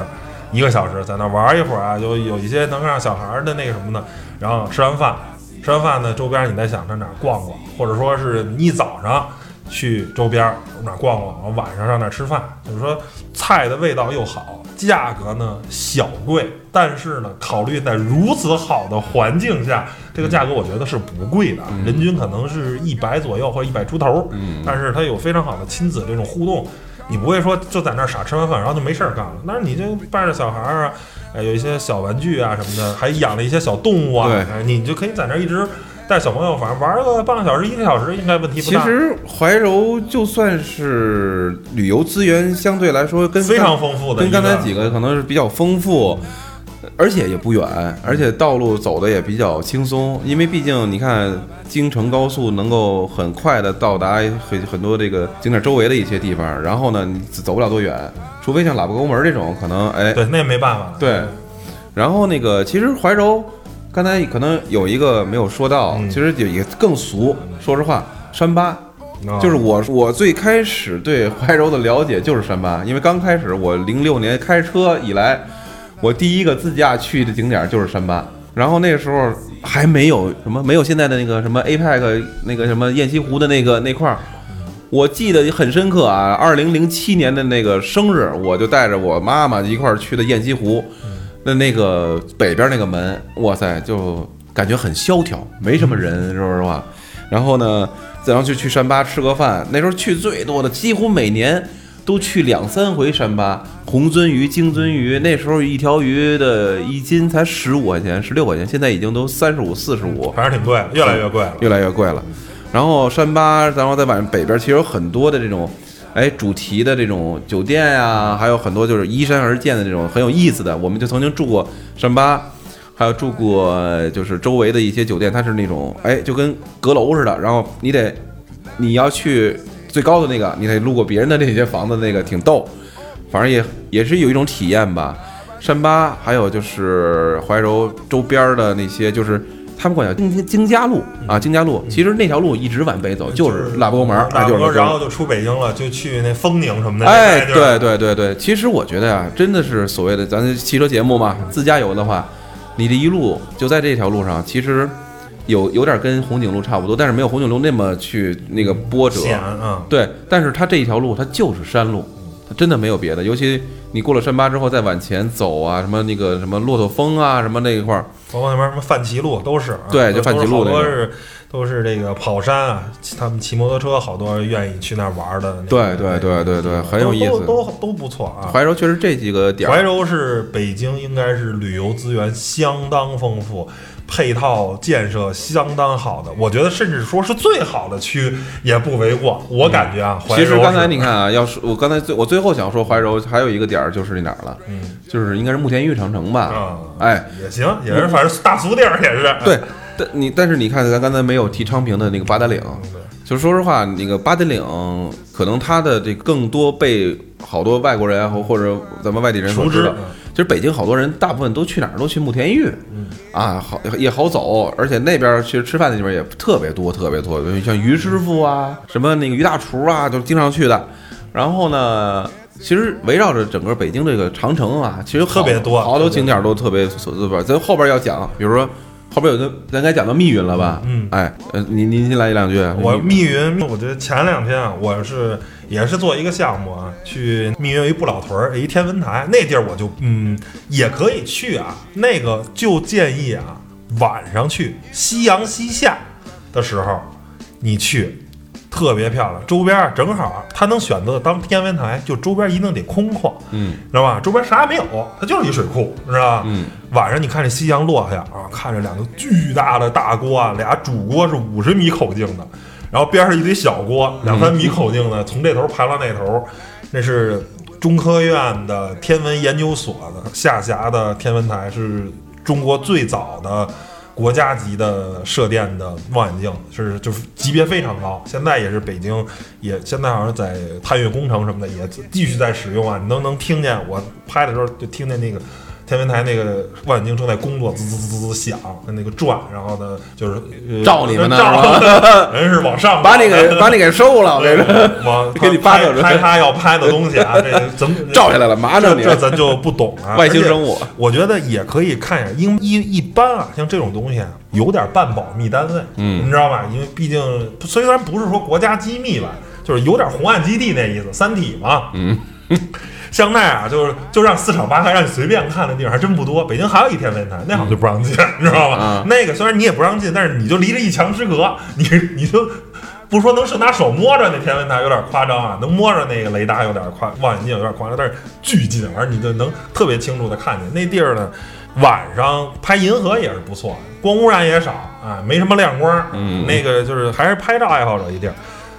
一个小时，在那玩一会儿啊，有有一些能让小孩儿的那个什么的，然后吃完饭，吃完饭呢，周边你再想上哪儿逛逛，或者说是你一早上去周边哪儿逛逛，然后晚上上那儿吃饭，就是说菜的味道又好，价格呢小贵，但是呢，考虑在如此好的环境下，这个价格我觉得是不贵的，人均可能是一百左右或者一百出头，嗯但是它有非常好的亲子这种互动。你不会说就在那儿傻吃完饭，然后就没事儿干了。但是你就带着小孩儿啊，呃，有一些小玩具啊什么的，还养了一些小动物啊，你就可以在那儿一直带小朋友，反正玩个半个小时、一个小时，应该问题不大。其实怀柔就算是旅游资源相对来说跟非常丰富的一个，跟刚才几个可能是比较丰富，而且也不远，而且道路走的也比较轻松，因为毕竟你看京承高速能够很快的到达很很多这个景点周围的一些地方，然后呢你走不了多远，除非像喇叭沟门这种可能哎对，那也没办法。对，然后那个其实怀柔刚才可能有一个没有说到，嗯其实也也更俗，说实话，山巴。啊就是我，我最开始对怀柔的了解就是山巴，因为刚开始我零六年开车以来，我第一个自驾去的景点就是山巴。然后那个时候还没有什么，没有现在的那个什么 APEC 那个什么雁西湖的那个那块儿，我记得很深刻啊。二零零七年的那个生日，我就带着我妈妈一块儿去的雁西湖，那那个北边那个门，哇塞，就感觉很萧条，没什么人，说实话。然后呢，然后就去山巴吃个饭。那时候去最多的，几乎每年都去两三回山巴。红鳟鱼、金鳟鱼，那时候一条鱼的一斤才十五块钱、十六块钱，现在已经都三十五、四十五，反正挺贵，越来越贵了。越来越贵了。然后山巴，然后再往北边，其实有很多的这种，哎，主题的这种酒店呀、还有很多就是依山而建的这种很有意思的。我们就曾经住过山巴，还有住过就是周围的一些酒店，它是那种哎，就跟阁楼似的。然后你得你要去最高的那个，你得路过别人的那些房子，那个挺逗，反正也也是有一种体验吧。山巴还有就是怀柔周边的那些，就是他们管叫京京家路啊，京家路。其实那条路一直往北走，就是腊八沟门，就是然后就出北京了，就去那丰宁什么的。哎，对对对对，其实我觉得呀、真的是所谓的咱汽车节目嘛，自驾游的话，你这一路就在这条路上，其实有有点跟红景路差不多，但是没有红景路那么去那个波折。对，但是它这一条路它就是山路，它真的没有别的。尤其你过了山巴之后再往前走啊，什么那个什么骆驼峰啊，什么那一块儿，包括那边什么范齐路都是啊，对就都范齐路那个都是好多是都是这个跑山啊，他们骑摩托车，好多愿意去那儿玩的。对对对对对，很有意思。都都不错啊。怀柔确实这几个点怀柔是北京应该是旅游资源相当丰富，配套建设相当好的，我觉得甚至说是最好的区也不为过。我感觉啊，怀柔其实刚才你看啊，要是我刚才最我最后想说怀柔还有一个点儿就是那哪儿了，嗯就是应该是慕田峪长城吧？啊，哎，也行，也是反正大俗地儿也是。对，但你但是你看咱刚才没有提昌平的那个八达岭，就是说实话，那个八达岭可能它的这更多被好多外国人啊或或者咱们外地人所熟知知道。其实北京好多人大部分都去哪儿都去慕田峪，啊，好也好走，而且那边其实吃饭的地方也特别多，特别多，像于师傅啊，什么那个于大厨啊，就经常去的。然后呢，其实围绕着整个北京这个长城啊，其实特别多好多景点都特别所对吧？咱后边要讲，比如说后边有的咱该讲到密云了吧？嗯哎，呃，您您先来一两句。我密云，我觉得前两天啊，我是也是做一个项目啊，去密云有一不老屯儿，一天文台，那地儿我就嗯也可以去啊，那个就建议啊晚上去，夕阳西下的时候你去。特别漂亮，周边儿正好，他能选择当天文台，就周边一定得空旷，嗯，知道吧？周边啥也没有，它就是一水库，知道吧？嗯，晚上你看这夕阳落下啊，看着两个巨大的大锅啊，俩主锅是五十米口径的，然后边上一堆小锅，两三米口径的，从这头排到那头，那是中科院的天文研究所的下辖的天文台，是中国最早的。国家级的射电的望远镜是就是级别非常高，现在也是北京也现在好像在探月工程什么的也继续在使用啊，你都能听见我拍的时候就听见那个天文台那个望远镜正在工作，滋滋滋滋响，那个转，然后呢就是、呃照你们呢照人是往上 把你给把你给收了，我跟你说，往给你拍拍他要拍的东西啊，这怎么照下来了，麻着你，这这咱就不懂了。外星生物我觉得也可以看一下，因一一般啊，像这种东西啊，有点半保密单位，嗯你知道吧？因为毕竟虽然不是说国家机密吧，就是有点红岸基地那意思，《三体》嘛，嗯。像那样啊，就是就让四场八开，让你随便看的地方还真不多。北京还有一天文台，那好像就不让进，你知道吧？啊那个虽然你也不让进，但是你就离着一墙之隔，你 你就不说能是拿手摸着那天文台有点夸张啊，能摸着那个雷达有点夸，望远镜有点夸张，但是巨近，而你就能特别清楚的看见那地儿呢。晚上拍银河也是不错，光污染也少啊，没什么亮光，嗯那个就是还是拍照爱好者一地儿。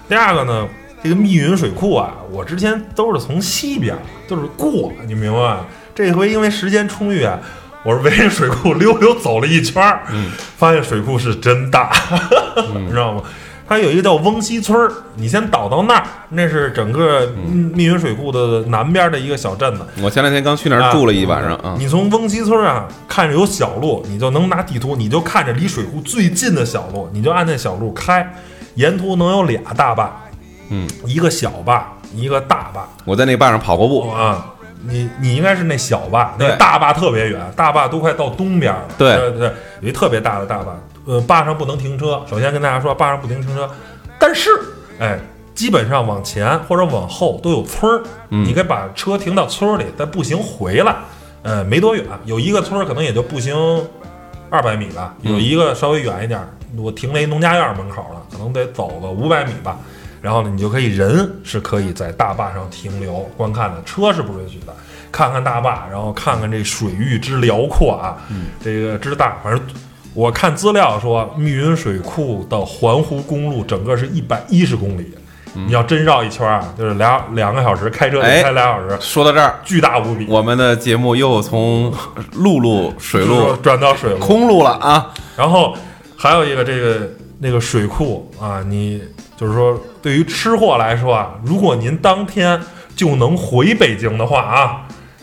第二个呢，这个密云水库啊，我之前都是从西边，都是过，你明白吗？这回因为时间充裕啊，我是围着水库溜溜走了一圈儿，嗯发现水库是真大，你知道吗？它有一个叫翁溪村儿，你先倒到那儿，那是整个密云水库的南边的一个小镇子。我前两天刚去那儿住了一晚上啊，你从翁溪村啊，看着有小路，你就能拿地图，你就看着离水库最近的小路，你就按那小路开，沿途能有俩大坝，嗯，一个小坝，一个大坝。我在那坝上跑过步，啊，你你应该是那小坝，那个大坝特别远，大坝都快到东边了。对对对，有一特别大的大坝，呃，坝上不能停车。首先跟大家说，坝上不能停车，但是哎，基本上往前或者往后都有村儿，嗯你可以把车停到村儿里，再步行回来，呃，没多远，有一个村儿可能也就步行二百米吧，有嗯一个稍微远一点儿，我停了一农家院门口了，可能得走个五百米吧。然后呢，你就可以人是可以在大坝上停留观看的，车是不允许的。看看大坝，然后看看这水域之辽阔啊，这个之大。反正我看资料说，密云水库的环湖公路整个是一百一十公里，你要真绕一圈啊，就是两两个小时，开车得哎开俩小时，说到这儿，巨大无比。我们的节目又从陆路、水路、转到水路，空路了啊！然后还有一个这个那个水库啊，你就是说对于吃货来说啊，如果您当天就能回北京的话啊，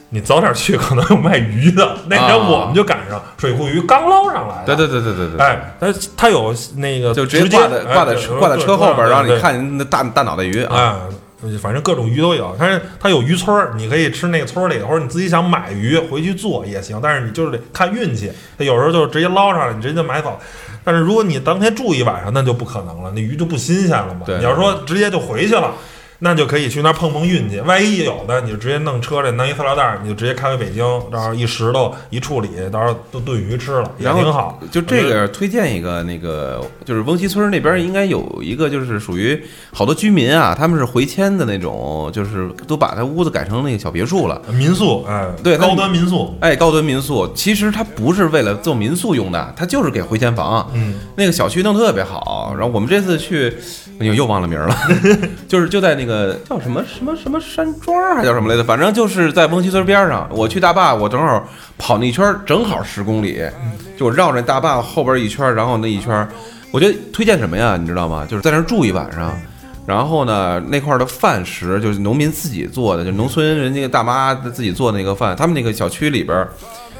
你早点去，可能有卖鱼的。那天啊我们就赶上水库鱼刚捞上来的。对对对对对对，哎，它它有那个就直直接挂在挂在车挂在车后边，对让你看那大大脑袋鱼啊！啊，反正各种鱼都有。但是它有鱼村儿，你可以吃那个村儿里的，或者你自己想买鱼回去做也行。但是你就是得看运气，它有时候就是直接捞上来，你直接就买走。但是如果你当天住一晚上，那就不可能了，那鱼就不新鲜了嘛。对你要说直接就回去了。那就可以去那儿碰碰运气，万一有的你就直接弄车里弄一塑料袋儿，你就直接开回北京，到时候一石头一处理，到时候都炖鱼吃了，也挺好。就这个推荐一个那个，就是翁溪村那边应该有一个，就是属于好多居民啊，他们是回迁的那种，就是都把他屋子改成那个小别墅了。民宿，哎，对高端民宿，哎，高端民宿其实它不是为了做民宿用的，它就是给回迁房。嗯，那个小区弄特别好，然后我们这次去，又忘了名儿了，就是就在那个叫什么什么什么山庄儿还叫什么来着，反正就是在翁溪村边上。我去大坝，我正好跑那一圈儿，正好十公里，就我绕着大坝后边一圈儿，然后那一圈儿，我觉得推荐什么呀？你知道吗？就是在那儿住一晚上。然后呢，那块儿的饭食就是农民自己做的，就农村人家大妈自己做那个饭，他们那个小区里边儿，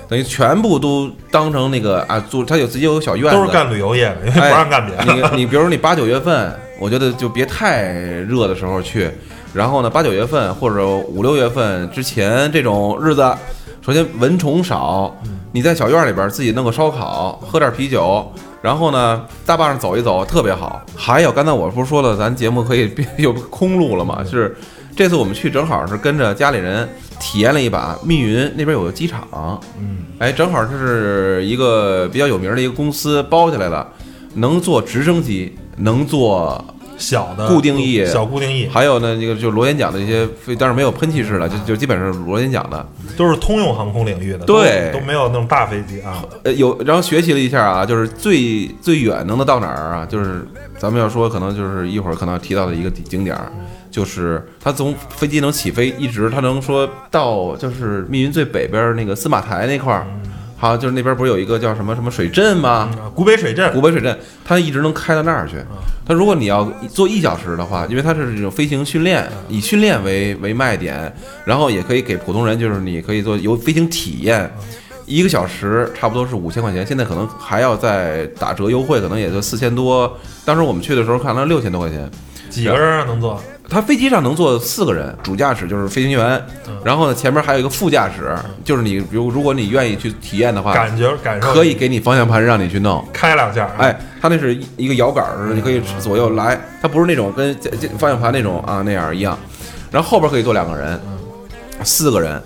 等于全部都当成那个啊，住他有自己有小院子，都是干旅游业的，因为不哎让干别的。你你比如说你八九月份，我觉得就别太热的时候去，然后呢，八九月份或者五六月份之前这种日子，首先蚊虫少，你在小院里边自己弄个烧烤，喝点啤酒，然后呢，大坝上走一走，特别好。还有刚才我不是说了，咱节目可以变 有空路了嘛？是这次我们去正好是跟着家里人体验了一把密云那边有个机场，嗯，哎，正好这是一个比较有名的一个公司包下来了，能坐直升机，能做小的固定翼小固定翼还有呢，这个就螺旋桨的一些飞，但是没有喷气式的，就就基本上是螺旋桨的。都是通用航空领域的，对都都没有那种大飞机啊。呃，有，然后学习了一下啊，就是最最远能到哪儿啊？就是咱们要说，可能就是一会儿可能要提到的一个景景点儿，就是它从飞机能起飞，一直它能说到就是密云最北边儿那个司马台那块儿，还有就是那边不是有一个叫什么什么水镇吗？啊古北水镇古北水镇，它一直能开到那儿去。它如果你要做一小时的话，因为它是这种飞行训练，以训练为为卖点，然后也可以给普通人，就是你可以做有飞行体验。一个小时差不多是五千块钱，现在可能还要再打折优惠，可能也就四千多。当时我们去的时候看了六千多块钱。几个人啊能坐？它飞机上能坐四个人，主驾驶就是飞行员，然后呢前面还有一个副驾驶，就是你比如如果你愿意去体验的话，感觉感受可以给你方向盘让你去弄。开两下。，哎，它那是一一个摇杆儿，你可以左右来，它不是那种跟方向盘那种啊那样一样。然后后边可以坐两个人，四个人。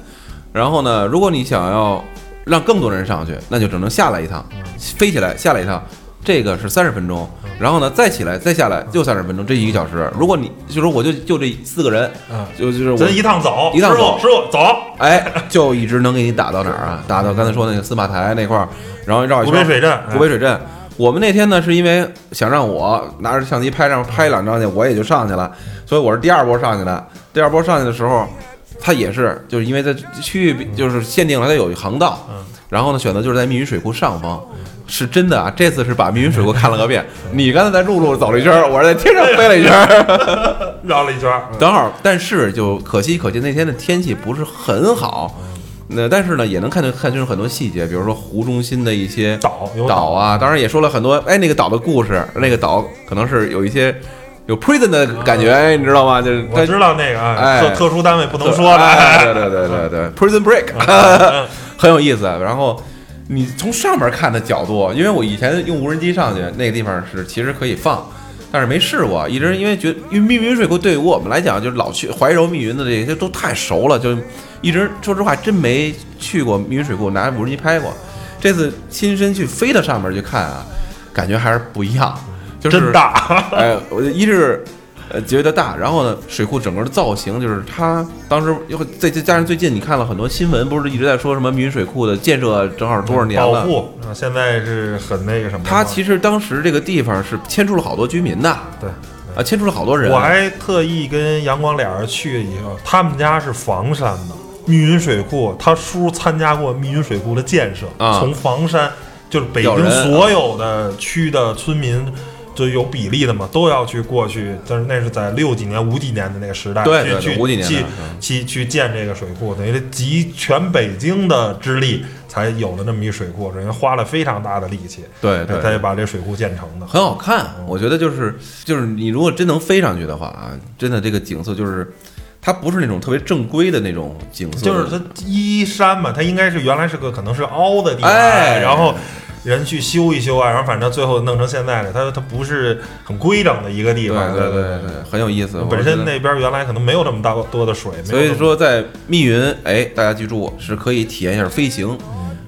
然后呢，如果你想要让更多人上去，那就只能下来一趟，飞起来下来一趟，这个是三十分钟。然后呢，再起来再下来就三十分钟，这一个小时。如果你就说我就就这四个人，嗯，就就是我咱一趟走，一趟走师傅走。哎，就一直能给你打到哪儿啊？打到刚才说那个司马台那块儿，然后绕一古圈北水镇，古北水镇。我们那天呢，是因为想让我拿着相机拍上拍两张去，我也就上去了，所以我是第二波上去的。第二波上去的时候，他也是就是因为在区域就是限定了它有一航道，嗯然后呢选择就是在密云水库上方。是真的啊！这次是把密云水库看了个遍。你刚才在陆路走了一圈，我是在天上飞了一圈。绕了一圈等会儿，但是就可惜可惜那天的天气不是很好。那但是呢，也能看见看清楚很多细节，比如说湖中心的一些岛岛啊，当然也说了很多。哎，那个岛的故事，那个岛可能是有一些有 prison 的感觉，你知道吗？就是我知道那个特特殊单位不能说的。哎对对对对对，prison break，很有意思。然后你从上面看的角度，因为我以前用无人机上去，那个地方是其实可以放，但是没试过，一直因为觉得因为密云水库对于我们来讲，就是老去怀柔密云的这些都太熟了，就一直说实话真没去过密云水库，拿无人机拍过。这次亲身去飞到上面去看啊，感觉还是不一样，就是真大，哎，我就一是呃觉得大，然后呢，水库整个的造型就是它当时又再再加上最近你看了很多新闻，不是一直在说什么密云水库的建设正好多少年了。保护啊，现在是很那个什么嘛。它其实当时这个地方是迁出了好多居民的，对。啊，迁出了好多人。我还特意跟阳光俩人去以后，他们家是房山的密云水库，他叔参加过密云水库的建设，啊从房山就是北京所有的区的村民。就有比例的嘛，都要去过去，但是那是在六几年、五几年的那个时代，对对对去五几年去嗯。去去建这个水库，等于是集全北京的之力才有了那么一水库，人家花了非常大的力气，对对。才把这水库建成的。很好看，我觉得就是就是你如果真能飞上去的话啊，真的这个景色就是它不是那种特别正规的那种景色，就是它依山嘛，它应该是原来是个可能是凹的地方，哎然后人去修一修啊，然后反正最后弄成现在的，它它不是很规整的一个地对方，对对。对，很有意思。本身那边原来可能没有这么大多的水，所以说在密云，哎，大家记住是可以体验一下飞行，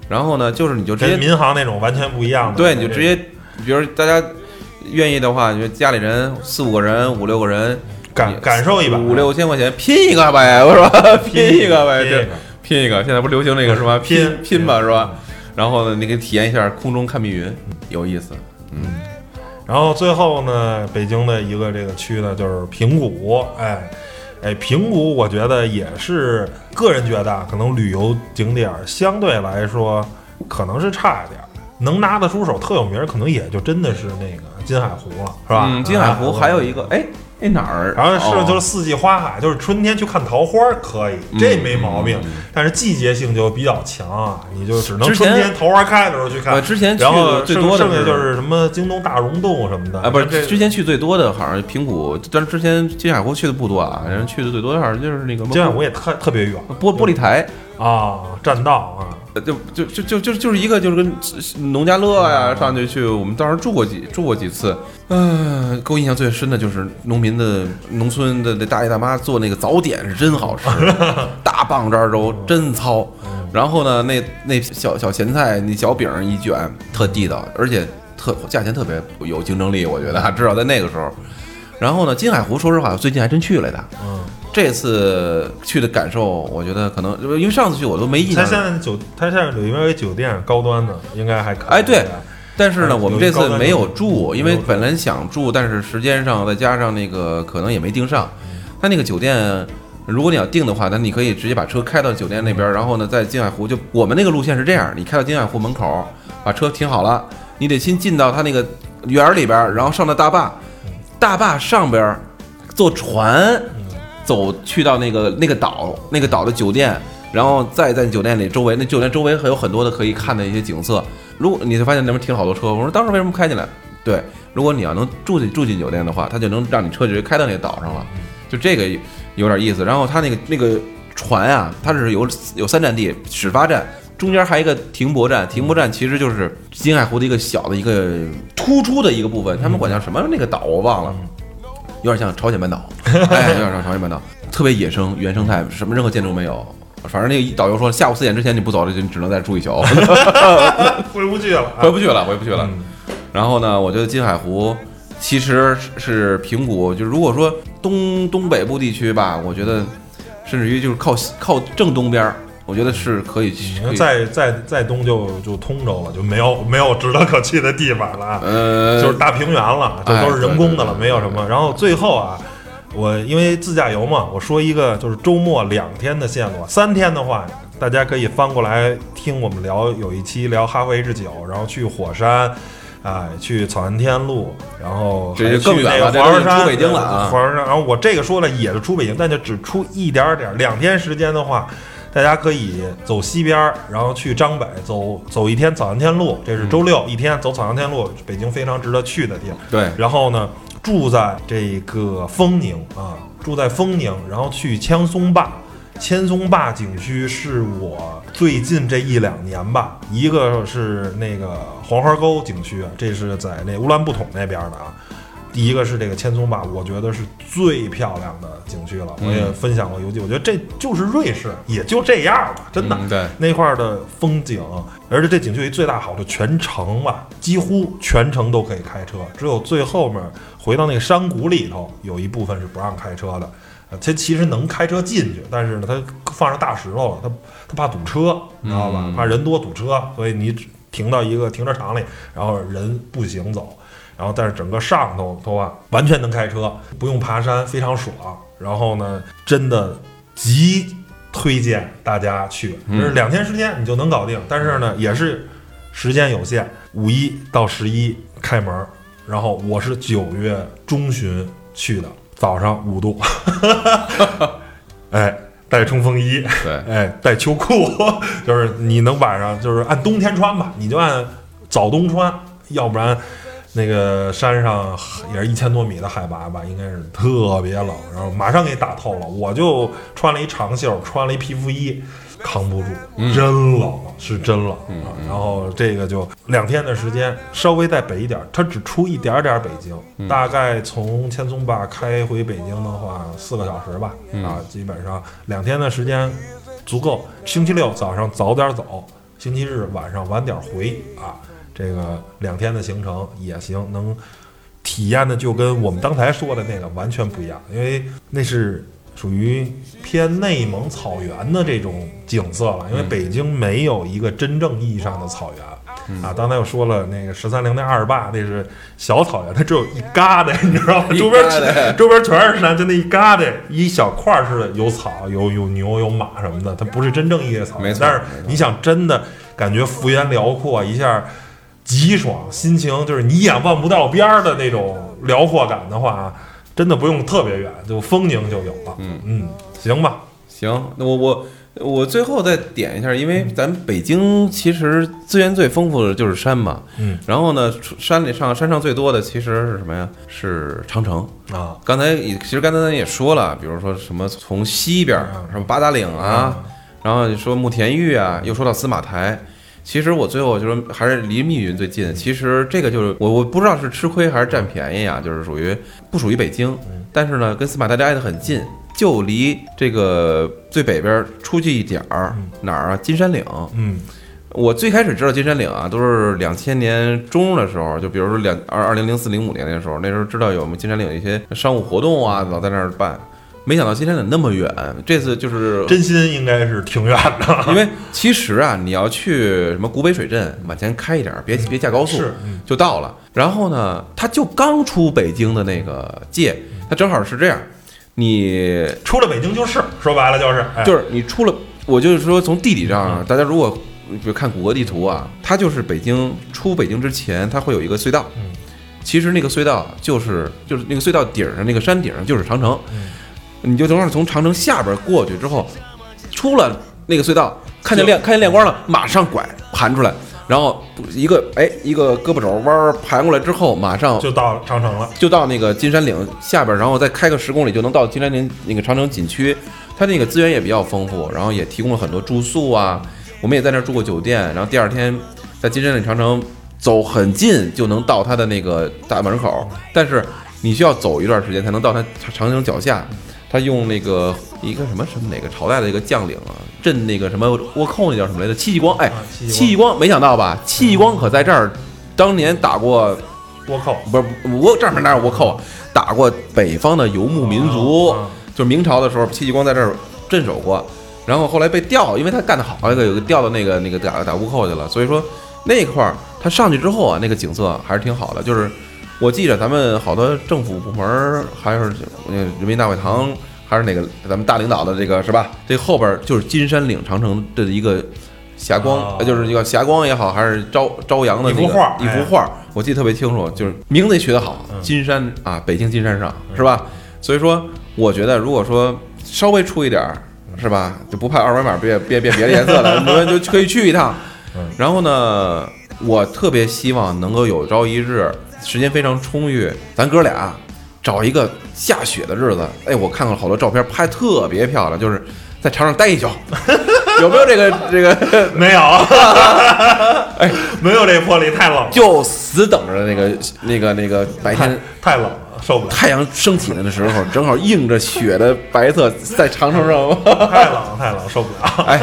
然后呢，就是你就直接跟民航那种完全不一样的，对，你就直接，比如大家愿意的话，你就家里人四五个人、五六个人，感感受一把。五六千块钱拼一个呗，我说拼一个呗，这拼一个。现在不流行那个是吧？拼拼拼吧是吧？然后呢，你可以体验一下空中看密云，有意思。嗯然后最后呢，北京的一个这个区呢，就是平谷，哎，哎，平谷我觉得也是个人觉得啊，可能旅游景点儿相对来说可能是差一点儿，能拿得出手特有名儿，可能也就真的是那个金海湖了，是吧？嗯，金海湖还有一个，哎那哪儿？然后是哦就是四季花海，就是春天去看桃花可以，这没毛病。但是季节性就比较强啊，你就只能春天桃花开的时候去看。我之前去然后的最多的剩下就是什么京东大溶洞什么的啊，不是之前去最多的好像平谷，但是之前金海湖去的不多啊，人去的最多的好像就是那个金海湖也特特别远玻玻璃台，啊，栈道啊，就就就就就就是一个就是跟农家乐呀、上去去，我们当时住过几住过几次，嗯、给我印象最深的就是农民的农村的那大爷大妈做那个早点是真好吃，大棒渣粥真糙，然后呢那那小小咸菜那小饼一卷特地道，而且特价钱特别有竞争力，我觉得至少在那个时候。然后呢，金海湖说实话，我最近还真去了的。嗯，这次去的感受，我觉得可能因为上次去我都没印它象。现在酒，它现在有一个酒店，高端的应该还可以。哎对但是呢，哎我们这次没有住，因为本来想住，但是时间上再加上那个可能也没订上。他那个酒店，如果你要订的话，那你可以直接把车开到酒店那边，然后呢，在金海湖就我们那个路线是这样，你开到金海湖门口，把车停好了，你得先进到他那个园儿里边，然后上到大坝，大坝上边坐船走去到那个那个岛那个岛的酒店，然后再在酒店里周围，那酒店周围还有很多的可以看的一些景色。如果你会发现那边停好多车，我说当时为什么开进来？对，如果你要能住进住进酒店的话，他就能让你车直接开到那个岛上了，就这个有点意思。然后他那个那个船啊，它是有有三站地，始发站。中间还有一个停泊站，停泊站其实就是金海湖的一个小的一个突出的一个部分，他们管叫什么那个岛我忘了，有点像朝鲜半岛，哎，有点像朝鲜半岛，特别野生原生态，什么任何建筑没有。反正那个导游说，下午四点之前你不走了，就你只能再住一宿，回不去了啊。回不去了，回不去了。嗯然后呢，我觉得金海湖其实是是平谷，就如果说东东北部地区吧，我觉得甚至于就是靠靠正东边儿，我觉得是可以去。可以再再再东就就通州了，就没有 没有值得可去的地方了啊。呃，就是大平原了，这哎都是人工的了，没有什么。然后最后啊，我因为自驾游嘛，我说一个就是周末两天的线路，三天的话，大家可以翻过来听我们聊，有一期聊哈弗 H 九，然后去火山。哎，去草原天路，然后这还去那个就更远了这黄山出北京了啊黄山。然后我这个说了也是出北京，但就只出一点儿点儿。两天时间的话，大家可以走西边儿，然后去张北走走一天草原天路，这是周六、一天走草原天路，北京非常值得去的地方。对，然后呢，住在这个丰宁啊，住在丰宁，然后去千松坝。千松坝景区是我最近这一两年吧，一个是那个黄花沟景区啊，这是在那乌兰布统那边的啊。第一个是这个千松坝，我觉得是最漂亮的景区了。我也嗯分享过游记，我觉得这就是瑞士，也就这样了，真的。嗯对，那块儿的风景，而且这景区最大好处，全程吧，几乎全程都可以开车，只有最后面回到那个山谷里头，有一部分是不让开车的。呃它其实能开车进去，但是呢，它放上大石头了，它它怕堵车，你知道吧？嗯怕人多堵车，所以你只停到一个停车场里，然后人步行走。然后但是整个上头头啊，完全能开车，不用爬山，非常爽。然后呢，真的极推荐大家去，嗯。就是两天时间你就能搞定。但是呢，也是时间有限，五一到十一开门儿，然后我是九月中旬去的，早上五度，哎，带冲锋衣，对，哎，带秋裤，就是你能晚上就是按冬天穿吧，你就按早冬穿，要不然那个山上也是一千多米的海拔吧，应该是特别冷，然后马上给打透了。我就穿了一长袖，穿了一皮肤衣，扛不住，真冷，是真冷。啊然后这个就两天的时间，稍微再北一点，它只出一点点北京，大概从千松坝开回北京的话，四个小时吧，啊，基本上两天的时间足够。星期六早上早点走，星期日晚上晚点回啊，这个两天的行程也行，能体验的就跟我们刚才说的那个完全不一样，因为那是属于偏内蒙草原的这种景色了，因为北京没有一个真正意义上的草原。啊，刚才我说了，那个十三陵那二十八那是小草原，它只有一疙瘩，你知道吗？周边周边全是山，就那一疙瘩，一小块儿似的，有草，有有牛，有马什么的，它不是真正意义的草原。没错但是你想真的感觉幅员辽阔，一下极爽，心情就是你一眼望不到边儿的那种辽阔感的话，真的不用特别远，就风宁就有了。嗯嗯，行吧，行，那我我我最后再点一下，因为咱北京其实资源最丰富的就是山嘛，嗯然后呢，山里上山上最多的其实是什么呀？是长城。啊，刚才也其实刚才咱也说了，比如说什么从西边儿什么八达岭啊，然后你说慕田峪啊，又说到司马台。其实我最后就是还是离密云最近。其实这个就是我我不知道是吃亏还是占便宜啊，就是属于不属于北京，但是呢跟司马台挨得很近，就离这个最北边出去一点儿哪儿啊？金山岭。嗯我最开始知道金山岭啊，都是两千年中的时候，就比如说两二二零零四零五年那时候，那时候知道有我们金山岭一些商务活动啊，老在那儿办。没想到今天怎么那么远，这次就是真心应该是挺远的。因为其实啊，你要去什么古北水镇，往前开一点儿，别别架高速是嗯就到了。然后呢，它就刚出北京的那个界，它正好是这样，你出了北京就是，说白了就是，哎、就是你出了，我就是说从地理上啊，大家如果比如看谷歌地图啊，它就是北京出北京之前，它会有一个隧道。嗯其实那个隧道就是就是那个隧道顶上那个山顶上就是长城，嗯你就正好从长城下边过去之后，出了那个隧道，看见亮看见亮光了，马上拐盘出来，然后一个哎一个胳膊肘弯儿盘过来之后，马上就到长城了。就到那个金山岭下边，然后再开个十公里就能到金山岭那个长城景区。它那个资源也比较丰富，然后也提供了很多住宿啊。我们也在那儿住过酒店，然后第二天在金山岭长城走很近就能到它的那个大门口，但是你需要走一段时间才能到它长城脚下。他用那个一个什么什么哪个朝代的一个将领啊，镇那个什么倭寇那叫什么来着？戚继光，哎啊，戚继光光，没想到吧？戚继光可在这儿当年打过倭寇不是倭这儿哪有倭寇啊？打过北方的游牧民族，啊就是明朝的时候，戚继光在这儿镇守过，然后后来被调，因为他干得好，那个有个调到那个那个打打倭寇去了，所以说那块儿他上去之后啊，那个景色还是挺好的。就是我记着咱们好多政府部门儿，还是那个人民大会堂，还是哪个咱们大领导的这个是吧？这后边儿就是金山岭长城的一个。霞光，就是一个霞光也好，还是朝朝阳的那个一幅画哎一幅画，我记得特别清楚，就是名字也取得好，嗯金山啊，北京金山上是吧？所以说，我觉得如果说稍微出一点儿，是吧，就不怕二维码变变变别的颜色了，你们就可以去一趟嗯。然后呢，我特别希望能够有朝一日，时间非常充裕，咱哥俩找一个下雪的日子。哎，我看了好多照片，拍特别漂亮，就是在场上待一宿，有没有这个这个？没有，哎，没有这魄力，太冷了，就死等着那个那个那个白天太冷了，受不了，太阳升起来的时候，正好映着雪的白色在长城上。太冷了，太冷了，受不了。哎，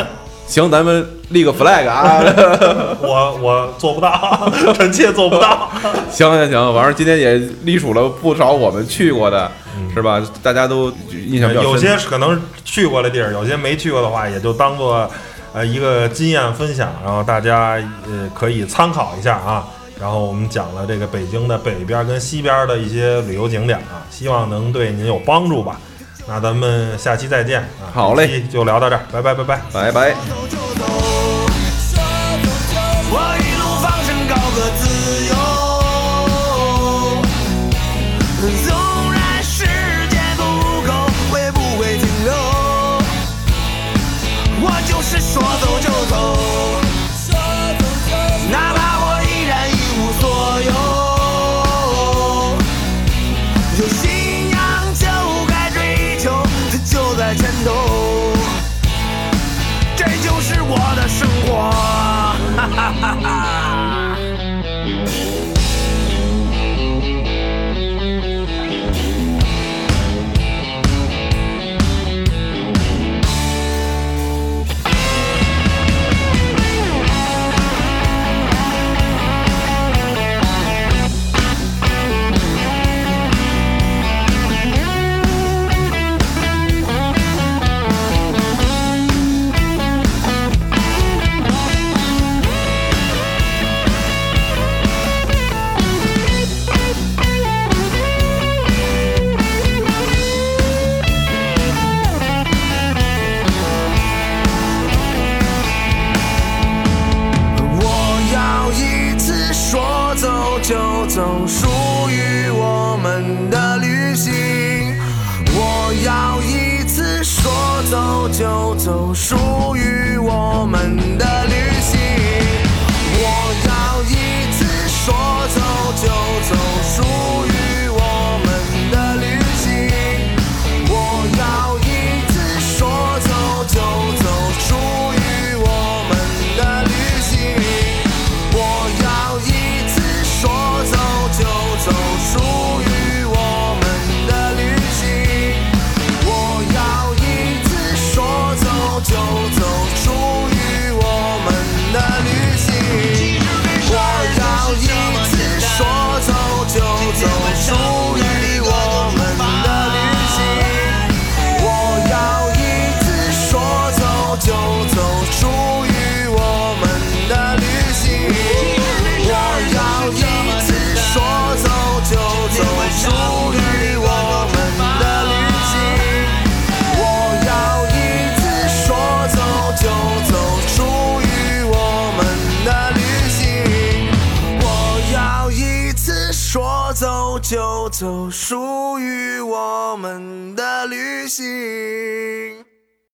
行，咱们立个 flag 啊！我我做不到，臣妾做不到。行行行，反正今天也隶属了不少我们去过的，是吧？大家都印象比较深。有些可能去过的地儿，有些没去过的话，也就当做呃一个经验分享，然后大家呃可以参考一下啊。然后我们讲了这个北京的北边跟西边的一些旅游景点啊，希望能对您有帮助吧。那咱们下期再见啊！好嘞就聊到这儿，拜拜拜拜。拜拜。